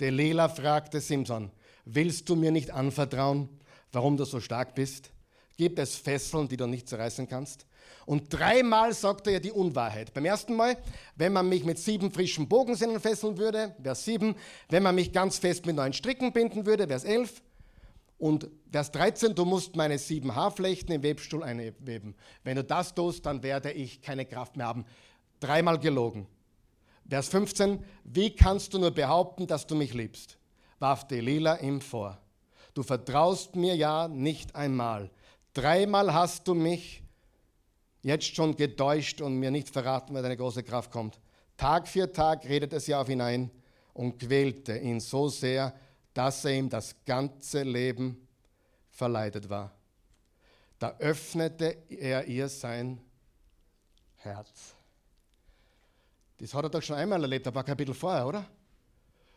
Delilah fragte Simson, willst du mir nicht anvertrauen, warum du so stark bist? Gibt es Fesseln, die du nicht zerreißen kannst? Und dreimal sagte er die Unwahrheit. Beim ersten Mal, wenn man mich mit sieben frischen Bogensinnen fesseln würde, wäre es sieben. Wenn man mich ganz fest mit neun Stricken binden würde, wäre es elf. Und Vers 13, du musst meine sieben Haarflechten im Webstuhl einweben. Wenn du das tust, dann werde ich keine Kraft mehr haben. Dreimal gelogen. Vers 15, wie kannst du nur behaupten, dass du mich liebst? warf Delilah ihm vor. Du vertraust mir ja nicht einmal. Dreimal hast du mich jetzt schon getäuscht und mir nicht verraten, wer deine große Kraft kommt. Tag für Tag redete sie auf ihn ein und quälte ihn so sehr, dass er ihm das ganze Leben verleidet war. Da öffnete er ihr sein Herz. Das hat er doch schon einmal erlebt, ein paar Kapitel vorher, oder?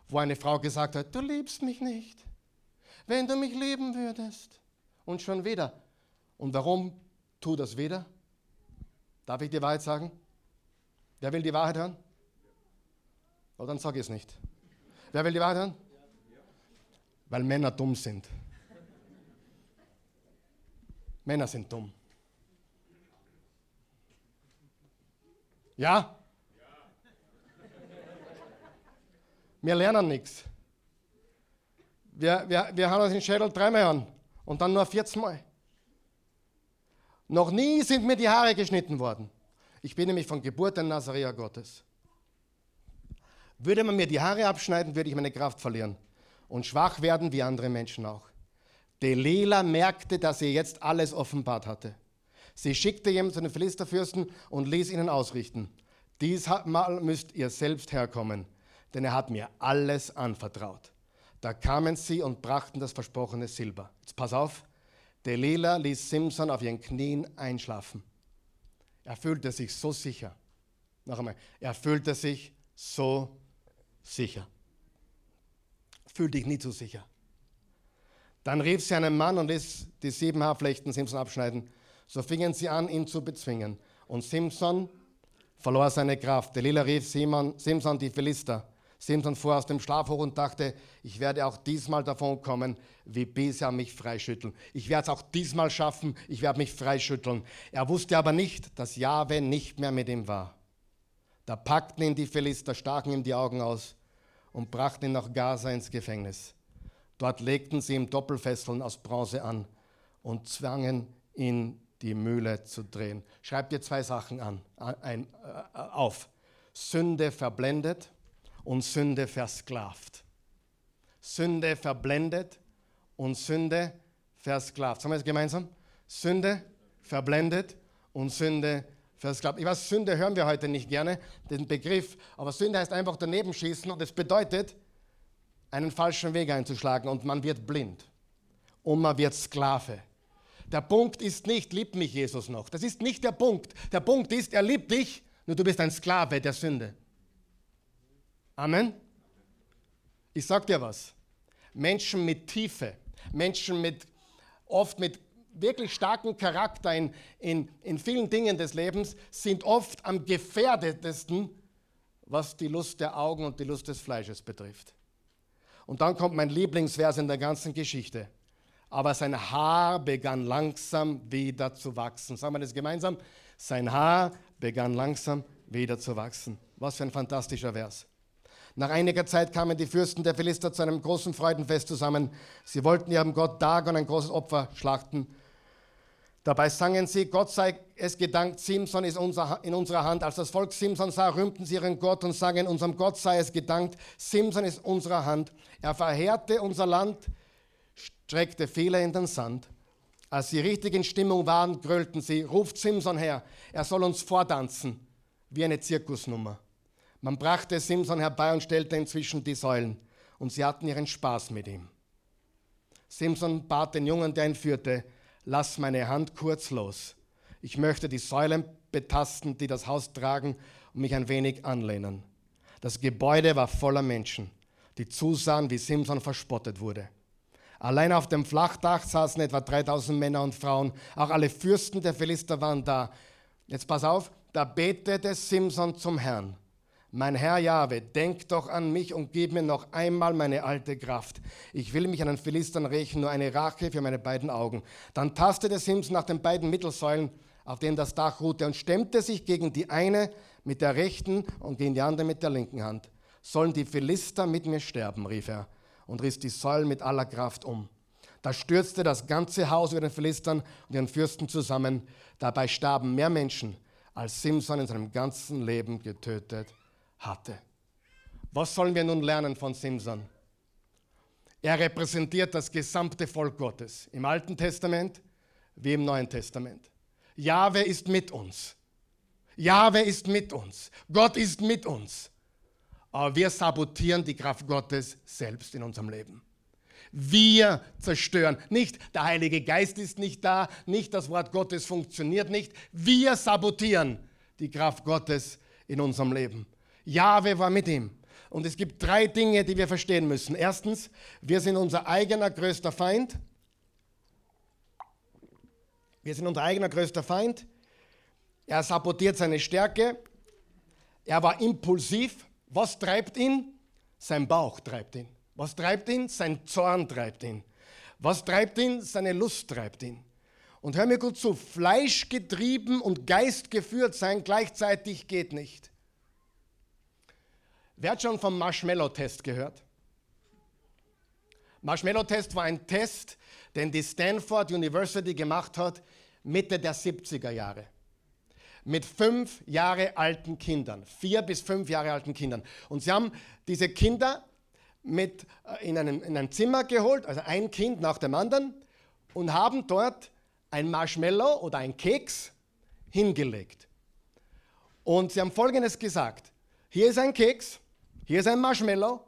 Wo eine Frau gesagt hat, du liebst mich nicht. Wenn du mich lieben würdest. Und schon wieder. Und warum tu das wieder? Darf ich die Wahrheit sagen? Wer will die Wahrheit hören? Oh, dann sag ich es nicht. Wer will die Wahrheit hören? weil Männer dumm sind. Männer sind dumm. Ja? Wir lernen nichts. Wir, wir, wir haben uns den Schädel dreimal an und dann nur 14 Mal. Noch nie sind mir die Haare geschnitten worden. Ich bin nämlich von Geburt ein Nazareer Gottes. Würde man mir die Haare abschneiden, würde ich meine Kraft verlieren und schwach werden wie andere Menschen auch. Delilah merkte, dass er jetzt alles offenbart hatte. Sie schickte jemanden zu den Philisterfürsten und ließ ihnen ausrichten. Diesmal müsst ihr selbst herkommen, denn er hat mir alles anvertraut. Da kamen sie und brachten das versprochene Silber. Jetzt pass auf, Delilah ließ Simson auf ihren Knien einschlafen. Er fühlte sich so sicher. Noch einmal, er fühlte sich so sicher fühl dich nie zu sicher. Dann rief sie einen Mann und ließ die sieben Haarflechten Simson abschneiden. So fingen sie an, ihn zu bezwingen. Und Simson verlor seine Kraft. Delilah rief Simon, Simson die Philister. Simson fuhr aus dem Schlaf hoch und dachte, ich werde auch diesmal davon kommen, wie bisher mich freischütteln. Ich werde es auch diesmal schaffen, ich werde mich freischütteln. Er wusste aber nicht, dass Jahwe nicht mehr mit ihm war. Da packten ihn die Philister, stachen ihm die Augen aus und brachten ihn nach Gaza ins Gefängnis. Dort legten sie ihm Doppelfesseln aus Bronze an und zwangen ihn, die Mühle zu drehen. Schreib dir zwei Sachen an, ein, äh, auf. Sünde verblendet und Sünde versklavt. Sünde verblendet und Sünde versklavt. Sagen wir es gemeinsam? Sünde verblendet und Sünde versklavt. Ich weiß, Sünde hören wir heute nicht gerne, den Begriff, aber Sünde heißt einfach daneben schießen und es bedeutet, einen falschen Weg einzuschlagen und man wird blind und man wird Sklave. Der Punkt ist nicht, liebt mich Jesus noch. Das ist nicht der Punkt. Der Punkt ist, er liebt dich, nur du bist ein Sklave der Sünde. Amen. Ich sag dir was. Menschen mit Tiefe, Menschen mit oft mit wirklich starken Charakter in, in, in vielen Dingen des Lebens sind oft am gefährdetesten, was die Lust der Augen und die Lust des Fleisches betrifft. Und dann kommt mein Lieblingsvers in der ganzen Geschichte. Aber sein Haar begann langsam wieder zu wachsen. Sagen wir das gemeinsam? Sein Haar begann langsam wieder zu wachsen. Was für ein fantastischer Vers. Nach einiger Zeit kamen die Fürsten der Philister zu einem großen Freudenfest zusammen. Sie wollten ihrem Gott Dagon ein großes Opfer schlachten. Dabei sangen sie, Gott sei es gedankt, Simson ist in unserer Hand. Als das Volk Simson sah, rühmten sie ihren Gott und sangen, unserem Gott sei es gedankt, Simson ist unserer Hand. Er verheerte unser Land, streckte viele in den Sand. Als sie richtig in Stimmung waren, grölten sie, ruft Simson her, er soll uns vortanzen, wie eine Zirkusnummer. Man brachte Simson herbei und stellte ihn zwischen die Säulen, und sie hatten ihren Spaß mit ihm. Simson bat den Jungen, der ihn führte, lass meine Hand kurz los. Ich möchte die Säulen betasten, die das Haus tragen und mich ein wenig anlehnen. Das Gebäude war voller Menschen, die zusahen, wie Simson verspottet wurde. Allein auf dem Flachdach saßen etwa 3000 Männer und Frauen. Auch alle Fürsten der Philister waren da. Jetzt pass auf, da betete Simson zum Herrn. Mein Herr Jahwe, denk doch an mich und gib mir noch einmal meine alte Kraft. Ich will mich an den Philistern rächen, nur eine Rache für meine beiden Augen. Dann tastete Simson nach den beiden Mittelsäulen, auf denen das Dach ruhte, und stemmte sich gegen die eine mit der rechten und gegen die andere mit der linken Hand. Sollen die Philister mit mir sterben, rief er und riss die Säulen mit aller Kraft um. Da stürzte das ganze Haus über den Philistern und ihren Fürsten zusammen. Dabei starben mehr Menschen, als Simson in seinem ganzen Leben getötet hatte. Was sollen wir nun lernen von Simson? Er repräsentiert das gesamte Volk Gottes, im Alten Testament wie im Neuen Testament. Jahwe ist mit uns. Jahwe ist mit uns. Gott ist mit uns. Aber wir sabotieren die Kraft Gottes selbst in unserem Leben. Wir zerstören. Nicht der Heilige Geist ist nicht da, nicht das Wort Gottes funktioniert nicht. Wir sabotieren die Kraft Gottes in unserem Leben. Jahwe war mit ihm. Und es gibt drei Dinge, die wir verstehen müssen. Erstens, wir sind unser eigener größter Feind. Wir sind unser eigener größter Feind. Er sabotiert seine Stärke. Er war impulsiv. Was treibt ihn? Sein Bauch treibt ihn. Was treibt ihn? Sein Zorn treibt ihn. Was treibt ihn? Seine Lust treibt ihn. Und hör mir gut zu, fleischgetrieben und geistgeführt sein gleichzeitig geht nicht. Wer hat schon vom Marshmallow-Test gehört? Marshmallow-Test war ein Test, den die Stanford University gemacht hat, Mitte der 70er Jahre mit fünf Jahre alten Kindern, vier bis fünf Jahre alten Kindern. Und sie haben diese Kinder mit äh, in, einen, in ein Zimmer geholt, also ein Kind nach dem anderen, und haben dort ein Marshmallow oder ein Keks hingelegt. Und sie haben Folgendes gesagt, hier ist ein Keks, hier ist ein Marshmallow,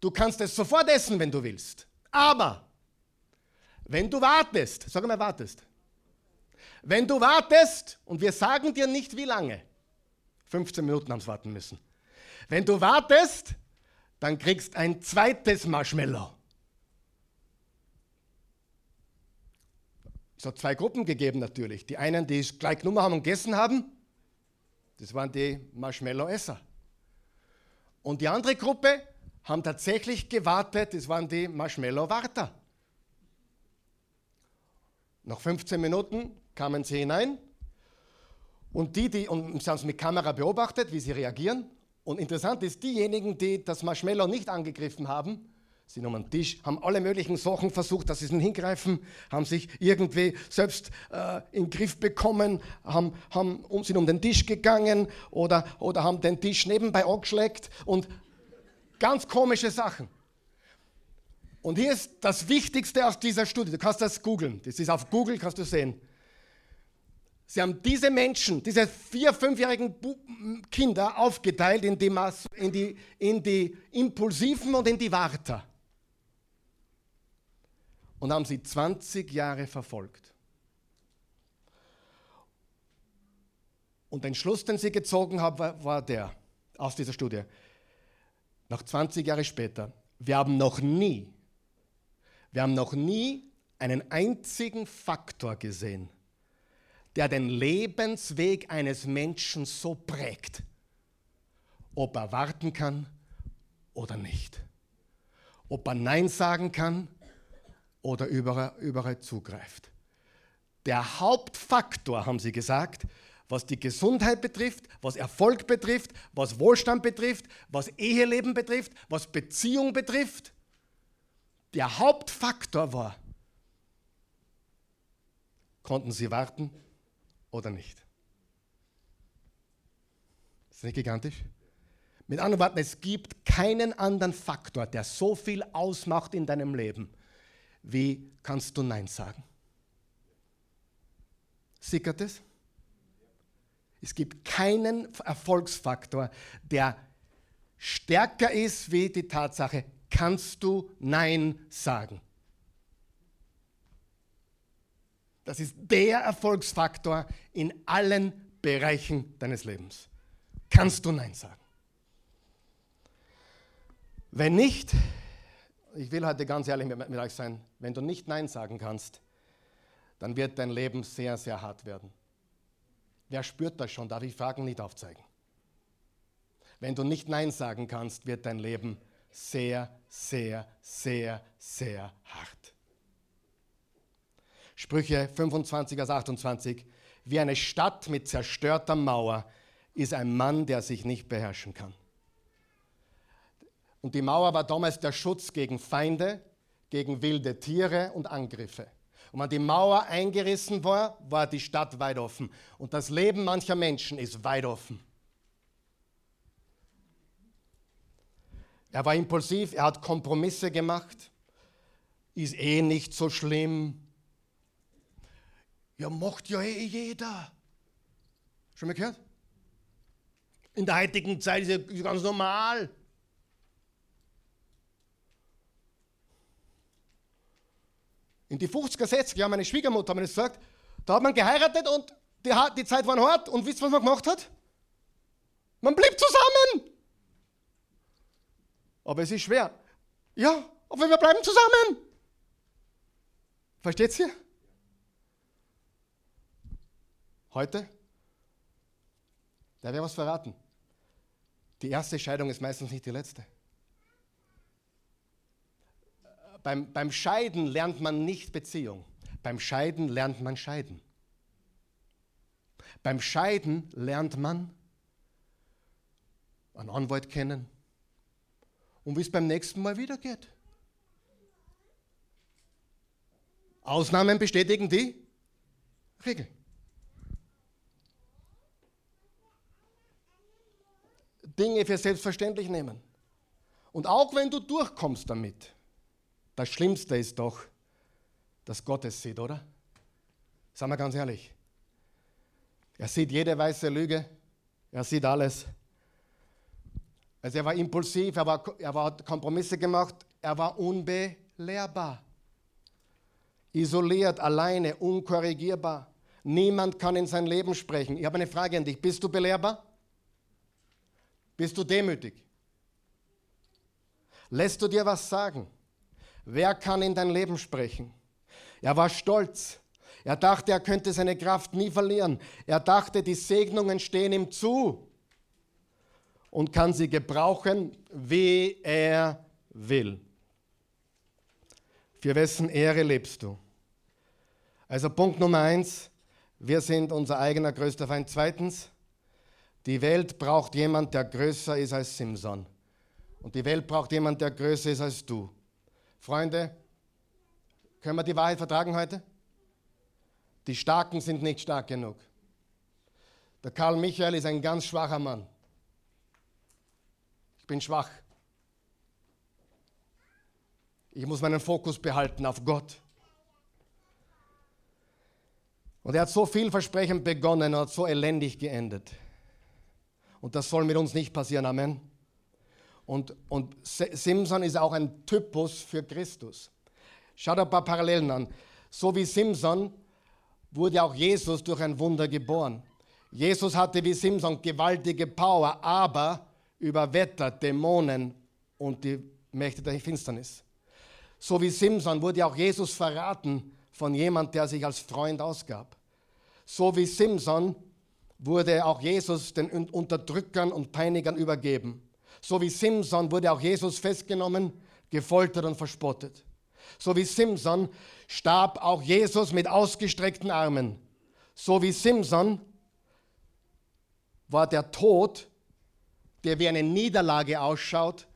du kannst es sofort essen, wenn du willst. Aber wenn du wartest, sag mal wartest, wenn du wartest, und wir sagen dir nicht wie lange, 15 Minuten haben sie warten müssen. Wenn du wartest, dann kriegst ein zweites Marshmallow. Es hat zwei Gruppen gegeben natürlich. Die einen, die es gleich genommen haben und gegessen haben, das waren die Marshmallow-Esser. Und die andere Gruppe haben tatsächlich gewartet, das waren die Marshmallow-Warter. Nach 15 Minuten kamen sie hinein und die, die, und sie haben es mit Kamera beobachtet, wie sie reagieren. Und interessant ist, diejenigen, die das Marshmallow nicht angegriffen haben, sind um den Tisch, haben alle möglichen Sachen versucht, dass sie es nicht hingreifen, haben sich irgendwie selbst äh, in den Griff bekommen, haben, haben, sind um den Tisch gegangen oder, oder haben den Tisch nebenbei angeschlägt und ganz komische Sachen. Und hier ist das Wichtigste aus dieser Studie. Du kannst das googeln. Das ist auf Google, kannst du sehen. Sie haben diese Menschen, diese vier-, fünfjährigen Kinder aufgeteilt in die, in, die, in die Impulsiven und in die Warter. Und haben sie 20 Jahre verfolgt. Und den Schluss, den sie gezogen haben, war, war der aus dieser Studie. Nach 20 Jahren später, wir haben noch nie, wir haben noch nie einen einzigen Faktor gesehen, der den Lebensweg eines Menschen so prägt, ob er warten kann oder nicht, ob er Nein sagen kann oder überall, überall zugreift. Der Hauptfaktor, haben sie gesagt, was die Gesundheit betrifft, was Erfolg betrifft, was Wohlstand betrifft, was Eheleben betrifft, was Beziehung betrifft, der Hauptfaktor war, konnten sie warten oder nicht. Ist das nicht gigantisch? Mit anderen Worten, es gibt keinen anderen Faktor, der so viel ausmacht in deinem Leben, wie kannst du Nein sagen. Sickert es? Es gibt keinen Erfolgsfaktor, der stärker ist wie die Tatsache, kannst du Nein sagen. Das ist der Erfolgsfaktor in allen Bereichen deines Lebens. Kannst du Nein sagen? Wenn nicht, ich will heute ganz ehrlich mit, mit euch sein, wenn du nicht Nein sagen kannst, dann wird dein Leben sehr, sehr hart werden. Wer spürt das schon? Darf ich Fragen nicht aufzeigen? Wenn du nicht Nein sagen kannst, wird dein Leben sehr, sehr, sehr, sehr hart. Sprüche 25 aus 28. Wie eine Stadt mit zerstörter Mauer ist ein Mann, der sich nicht beherrschen kann. Und die Mauer war damals der Schutz gegen Feinde, gegen wilde Tiere und Angriffe. Und wenn die Mauer eingerissen war, war die Stadt weit offen. Und das Leben mancher Menschen ist weit offen. Er war impulsiv, er hat Kompromisse gemacht. Ist eh nicht so schlimm. Ja, macht ja eh jeder. Schon mal gehört? In der heutigen Zeit ist es ganz normal. In die 50er, 60er Jahren, meine Schwiegermutter hat mir das gesagt, da hat man geheiratet und die, die Zeit war hart und wisst ihr, was man gemacht hat? Man blieb zusammen. Aber es ist schwer. Ja, aber wir bleiben zusammen. Versteht ihr? Heute? Da wäre was verraten. Die erste Scheidung ist meistens nicht die letzte. Beim, beim Scheiden lernt man nicht Beziehung. Beim Scheiden lernt man Scheiden. Beim Scheiden lernt man einen Anwalt kennen und wie es beim nächsten Mal wieder geht. Ausnahmen bestätigen die Regel. Dinge für selbstverständlich nehmen. Und auch wenn du durchkommst damit, das Schlimmste ist doch, dass Gott es sieht, oder? Sagen wir ganz ehrlich. Er sieht jede weiße Lüge, er sieht alles. Also er war impulsiv, er, war, er war, hat Kompromisse gemacht, er war unbelehrbar. Isoliert, alleine, unkorrigierbar. Niemand kann in sein Leben sprechen. Ich habe eine Frage an dich. Bist du belehrbar? Bist du demütig? Lässt du dir was sagen? Wer kann in dein Leben sprechen? Er war stolz. Er dachte, er könnte seine Kraft nie verlieren. Er dachte, die Segnungen stehen ihm zu und kann sie gebrauchen, wie er will. Für wessen Ehre lebst du? Also Punkt Nummer eins, wir sind unser eigener größter Feind. Zweitens, die Welt braucht jemand, der größer ist als Simson. Und die Welt braucht jemand, der größer ist als du. Freunde, können wir die Wahrheit vertragen heute? Die Starken sind nicht stark genug. Der Karl Michael ist ein ganz schwacher Mann. Ich bin schwach. Ich muss meinen Fokus behalten auf Gott. Und er hat so vielversprechend begonnen und hat so elendig geendet. Und das soll mit uns nicht passieren. Amen. Und, und Simson ist auch ein Typus für Christus. Schaut ein paar Parallelen an. So wie Simson wurde auch Jesus durch ein Wunder geboren. Jesus hatte wie Simson gewaltige Power, aber über Wetter, Dämonen und die Mächte der Finsternis. So wie Simson wurde auch Jesus verraten von jemand, der sich als Freund ausgab. So wie Simson wurde auch Jesus den Unterdrückern und Peinigern übergeben. So wie Simson wurde auch Jesus festgenommen, gefoltert und verspottet. So wie Simson starb auch Jesus mit ausgestreckten Armen. So wie Simson war der Tod, der wie eine Niederlage ausschaut,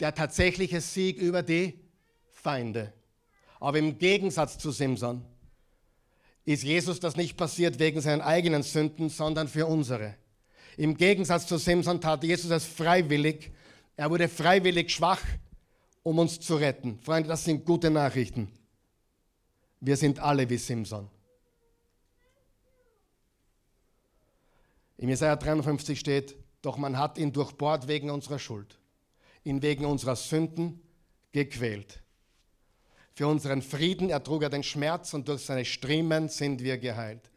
der tatsächliche Sieg über die Feinde. Aber im Gegensatz zu Simson ist Jesus das nicht passiert wegen seinen eigenen Sünden, sondern für unsere. Im Gegensatz zu Simson tat Jesus es freiwillig. Er wurde freiwillig schwach, um uns zu retten. Freunde, das sind gute Nachrichten. Wir sind alle wie Simson. Im Jesaja 53 steht, doch man hat ihn durchbohrt wegen unserer Schuld, ihn wegen unserer Sünden gequält. Für unseren Frieden ertrug er den Schmerz und durch seine Striemen sind wir geheilt.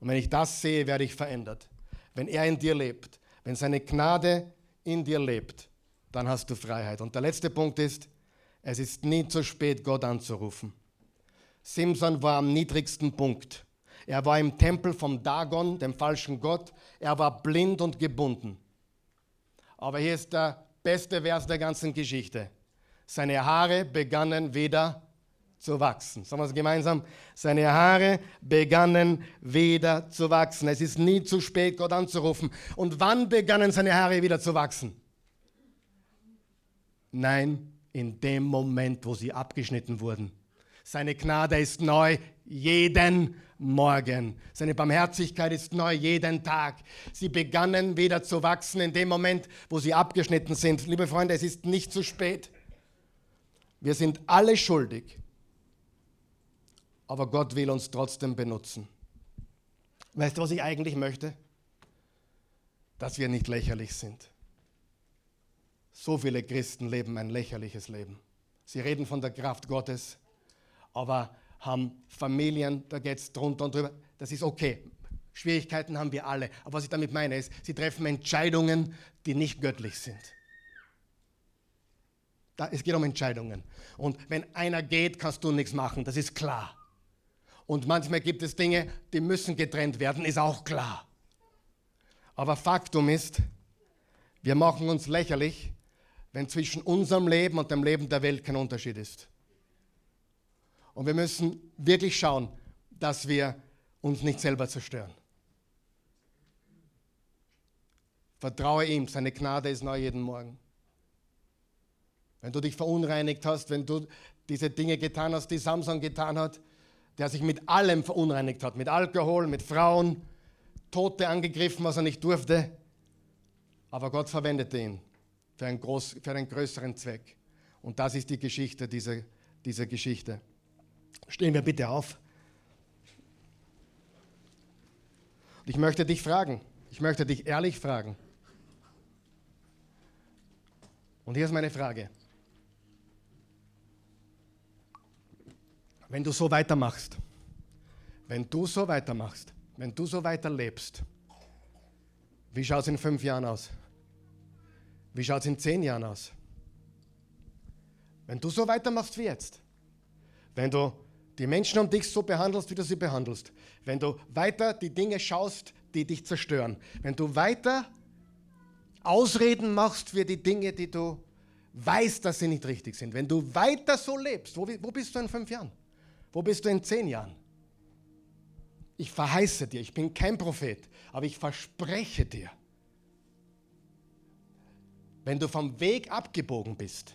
Und wenn ich das sehe, werde ich verändert. Wenn er in dir lebt, wenn seine Gnade in dir lebt, dann hast du Freiheit. Und der letzte Punkt ist, es ist nie zu spät, Gott anzurufen. Simson war am niedrigsten Punkt. Er war im Tempel vom Dagon, dem falschen Gott. Er war blind und gebunden. Aber hier ist der beste Vers der ganzen Geschichte. Seine Haare begannen wieder zu wachsen. Sagen wir es gemeinsam. Seine Haare begannen wieder zu wachsen. Es ist nie zu spät, Gott anzurufen. Und wann begannen seine Haare wieder zu wachsen? Nein, in dem Moment, wo sie abgeschnitten wurden. Seine Gnade ist neu jeden Morgen. Seine Barmherzigkeit ist neu jeden Tag. Sie begannen wieder zu wachsen in dem Moment, wo sie abgeschnitten sind. Liebe Freunde, es ist nicht zu spät. Wir sind alle schuldig, aber Gott will uns trotzdem benutzen. Weißt du, was ich eigentlich möchte? Dass wir nicht lächerlich sind. So viele Christen leben ein lächerliches Leben. Sie reden von der Kraft Gottes, aber haben Familien, da geht es drunter und drüber. Das ist okay. Schwierigkeiten haben wir alle. Aber was ich damit meine ist, sie treffen Entscheidungen, die nicht göttlich sind. Da, es geht um Entscheidungen. Und wenn einer geht, kannst du nichts machen, das ist klar. Und manchmal gibt es Dinge, die müssen getrennt werden, ist auch klar. Aber Faktum ist, wir machen uns lächerlich, wenn zwischen unserem Leben und dem Leben der Welt kein Unterschied ist. Und wir müssen wirklich schauen, dass wir uns nicht selber zerstören. Vertraue ihm, seine Gnade ist neu jeden Morgen. Wenn du dich verunreinigt hast, wenn du diese Dinge getan hast, die Samson getan hat, der sich mit allem verunreinigt hat, mit Alkohol, mit Frauen, Tote angegriffen, was er nicht durfte, aber Gott verwendete ihn für einen, groß, für einen größeren Zweck. Und das ist die Geschichte dieser, dieser Geschichte. Stehen wir bitte auf. Und ich möchte dich fragen, ich möchte dich ehrlich fragen. Und hier ist meine Frage. Wenn du so weitermachst, wenn du so weitermachst, wenn du so weiterlebst, wie schaut es in fünf Jahren aus? Wie schaut es in zehn Jahren aus? Wenn du so weitermachst wie jetzt, wenn du die Menschen um dich so behandelst, wie du sie behandelst, wenn du weiter die Dinge schaust, die dich zerstören, wenn du weiter Ausreden machst für die Dinge, die du weißt, dass sie nicht richtig sind, wenn du weiter so lebst, wo, wo bist du in fünf Jahren? Wo bist du in zehn Jahren? Ich verheiße dir, ich bin kein Prophet, aber ich verspreche dir, wenn du vom Weg abgebogen bist,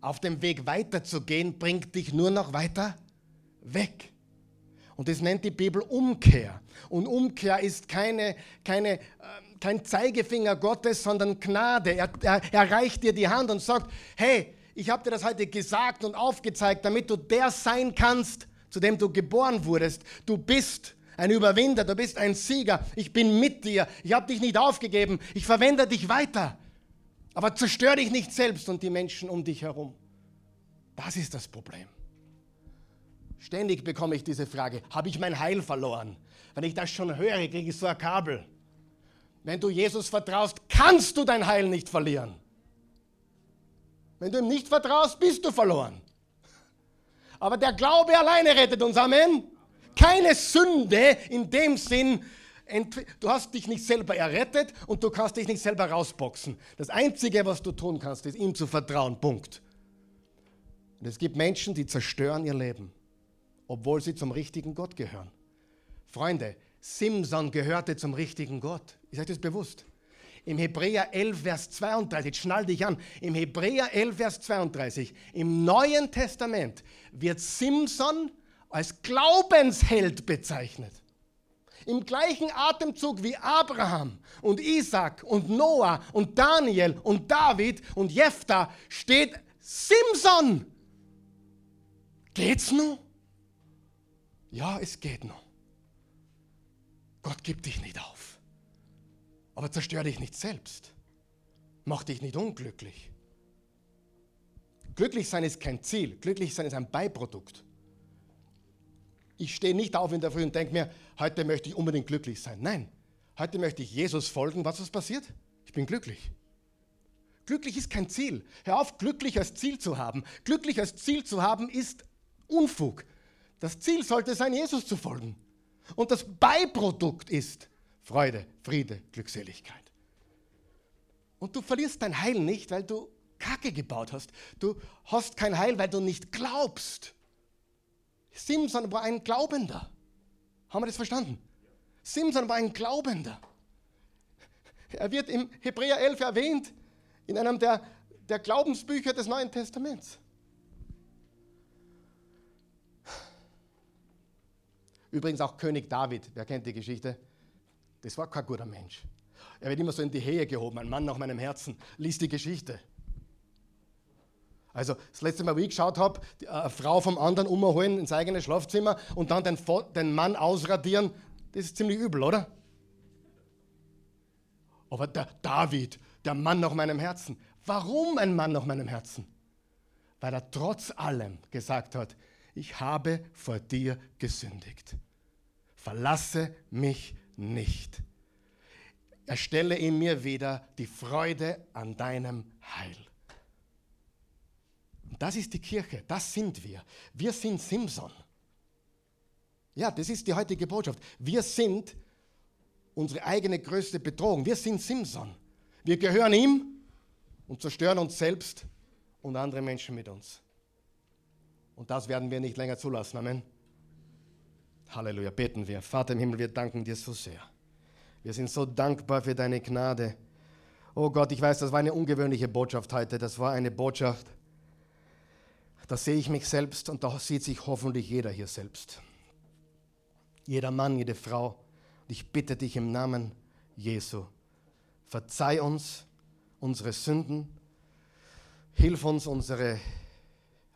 auf dem Weg weiterzugehen, bringt dich nur noch weiter weg. Und das nennt die Bibel Umkehr. Und Umkehr ist keine, keine, äh, kein Zeigefinger Gottes, sondern Gnade. Er, er, er reicht dir die Hand und sagt, hey, ich habe dir das heute gesagt und aufgezeigt, damit du der sein kannst, zu dem du geboren wurdest. Du bist ein Überwinder, du bist ein Sieger. Ich bin mit dir. Ich habe dich nicht aufgegeben. Ich verwende dich weiter. Aber zerstör dich nicht selbst und die Menschen um dich herum. Das ist das Problem. Ständig bekomme ich diese Frage, habe ich mein Heil verloren? Wenn ich das schon höre, kriege ich so ein Kabel. Wenn du Jesus vertraust, kannst du dein Heil nicht verlieren. Wenn du ihm nicht vertraust, bist du verloren. Aber der Glaube alleine rettet uns. Amen. Keine Sünde in dem Sinn, du hast dich nicht selber errettet und du kannst dich nicht selber rausboxen. Das Einzige, was du tun kannst, ist ihm zu vertrauen. Punkt. Und es gibt Menschen, die zerstören ihr Leben, obwohl sie zum richtigen Gott gehören. Freunde, Simson gehörte zum richtigen Gott. Ist euch das bewusst? Im Hebräer 11, Vers 32, schnall dich an, im Hebräer 11, Vers 32, im Neuen Testament wird Simson als Glaubensheld bezeichnet. Im gleichen Atemzug wie Abraham und Isaac und Noah und Daniel und David und Jephthah steht Simson. Geht's noch? Ja, es geht noch. Gott gibt dich nicht auf. Aber zerstör dich nicht selbst. Mach dich nicht unglücklich. Glücklich sein ist kein Ziel, glücklich sein ist ein Beiprodukt. Ich stehe nicht auf in der Früh und denke mir, heute möchte ich unbedingt glücklich sein. Nein, heute möchte ich Jesus folgen. Was ist passiert? Ich bin glücklich. Glücklich ist kein Ziel. Hör auf, glücklich als Ziel zu haben. Glücklich als Ziel zu haben ist Unfug. Das Ziel sollte sein, Jesus zu folgen. Und das Beiprodukt ist Freude, Friede, Glückseligkeit. Und du verlierst dein Heil nicht, weil du Kacke gebaut hast. Du hast kein Heil, weil du nicht glaubst. Simson war ein Glaubender. Haben wir das verstanden? Simson war ein Glaubender. Er wird im Hebräer 11 erwähnt, in einem der, der Glaubensbücher des Neuen Testaments. Übrigens auch König David, wer kennt die Geschichte? Das war kein guter Mensch. Er wird immer so in die Hehe gehoben, ein Mann nach meinem Herzen. Lies die Geschichte. Also das letzte Mal, wie ich geschaut habe, eine Frau vom anderen umholen ins eigene Schlafzimmer und dann den, den Mann ausradieren, das ist ziemlich übel, oder? Aber der David, der Mann nach meinem Herzen. Warum ein Mann nach meinem Herzen? Weil er trotz allem gesagt hat, ich habe vor dir gesündigt. Verlasse mich nicht. Erstelle in mir wieder die Freude an deinem Heil. Das ist die Kirche, das sind wir. Wir sind Simson. Ja, das ist die heutige Botschaft. Wir sind unsere eigene größte Bedrohung. Wir sind Simson. Wir gehören ihm und zerstören uns selbst und andere Menschen mit uns. Und das werden wir nicht länger zulassen. Amen. Halleluja. Beten wir. Vater im Himmel, wir danken dir so sehr. Wir sind so dankbar für deine Gnade. Oh Gott, ich weiß, das war eine ungewöhnliche Botschaft heute. Das war eine Botschaft, da sehe ich mich selbst und da sieht sich hoffentlich jeder hier selbst. Jeder Mann, jede Frau. Und ich bitte dich im Namen Jesu, verzeih uns unsere Sünden, hilf uns, unsere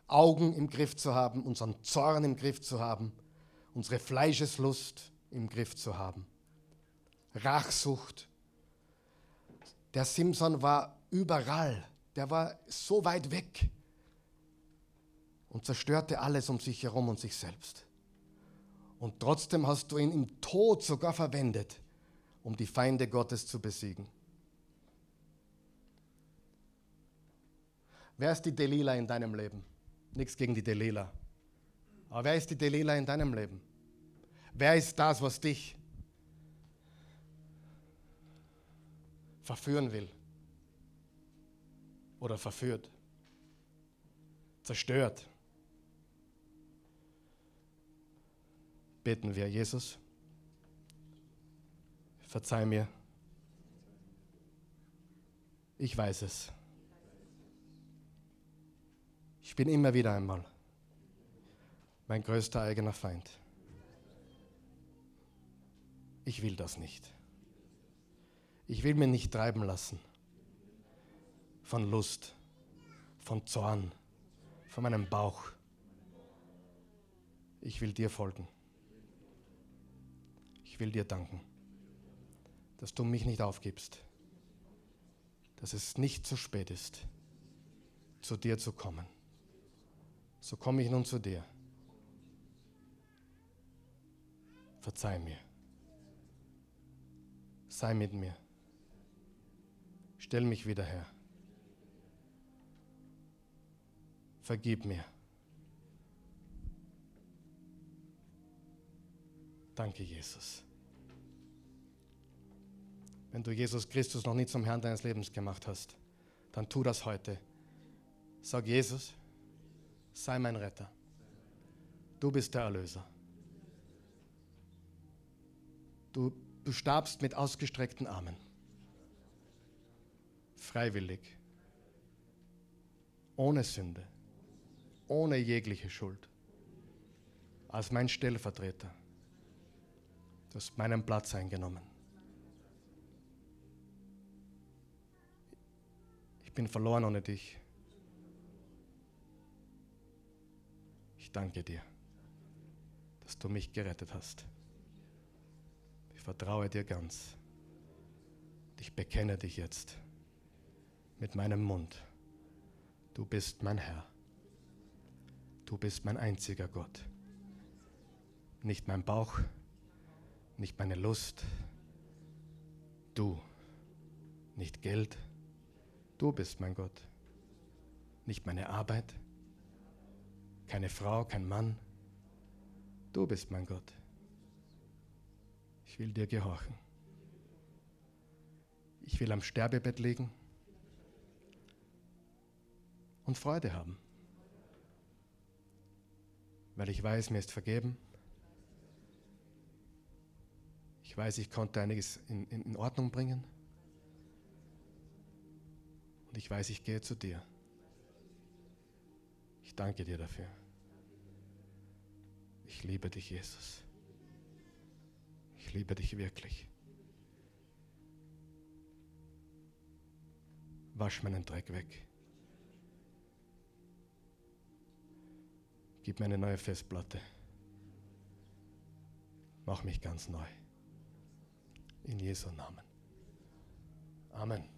Augen im Griff zu haben, unseren Zorn im Griff zu haben, unsere Fleischeslust im Griff zu haben. Rachsucht. Der Simson war überall, der war so weit weg und zerstörte alles um sich herum und sich selbst. Und trotzdem hast du ihn im Tod sogar verwendet, um die Feinde Gottes zu besiegen. Wer ist die Delila in deinem Leben? Nichts gegen die Delila. Aber wer ist die Delila in deinem Leben? Wer ist das, was dich verführen will? Oder verführt? Zerstört? beten wir, Jesus, verzeih mir. Ich weiß es. Ich bin immer wieder einmal mein größter eigener Feind. Ich will das nicht. Ich will mir nicht treiben lassen von Lust, von Zorn, von meinem Bauch. Ich will dir folgen. Ich will dir danken, dass du mich nicht aufgibst, dass es nicht zu spät ist, zu dir zu kommen. So komme ich nun zu dir. Verzeih mir. Sei mit mir. Stell mich wieder her. Vergib mir. Danke, Jesus. Wenn du Jesus Christus noch nie zum Herrn deines Lebens gemacht hast, dann tu das heute. Sag Jesus, sei mein Retter. Du bist der Erlöser. Du, du starbst mit ausgestreckten Armen. Freiwillig. Ohne Sünde. Ohne jegliche Schuld. Als mein Stellvertreter. Du hast meinen Platz eingenommen. bin verloren ohne dich. Ich danke dir, dass du mich gerettet hast. Vertraue dir ganz. Ich bekenne dich jetzt mit meinem Mund. Du bist mein Herr. Du bist mein einziger Gott. Nicht mein Bauch, nicht meine Lust. Du, nicht Geld. Du bist mein Gott. Nicht meine Arbeit, keine Frau, kein Mann. Du bist mein Gott. Ich will dir gehorchen. Ich will am Sterbebett liegen und Freude haben, weil ich weiß, mir ist vergeben. Ich weiß, ich konnte einiges in, in, in Ordnung bringen. Und ich weiß, ich gehe zu dir. Ich danke dir dafür. Ich liebe dich, Jesus. Liebe dich wirklich. Wasch meinen Dreck weg. Gib mir eine neue Festplatte. Mach mich ganz neu. In Jesu Namen. Amen.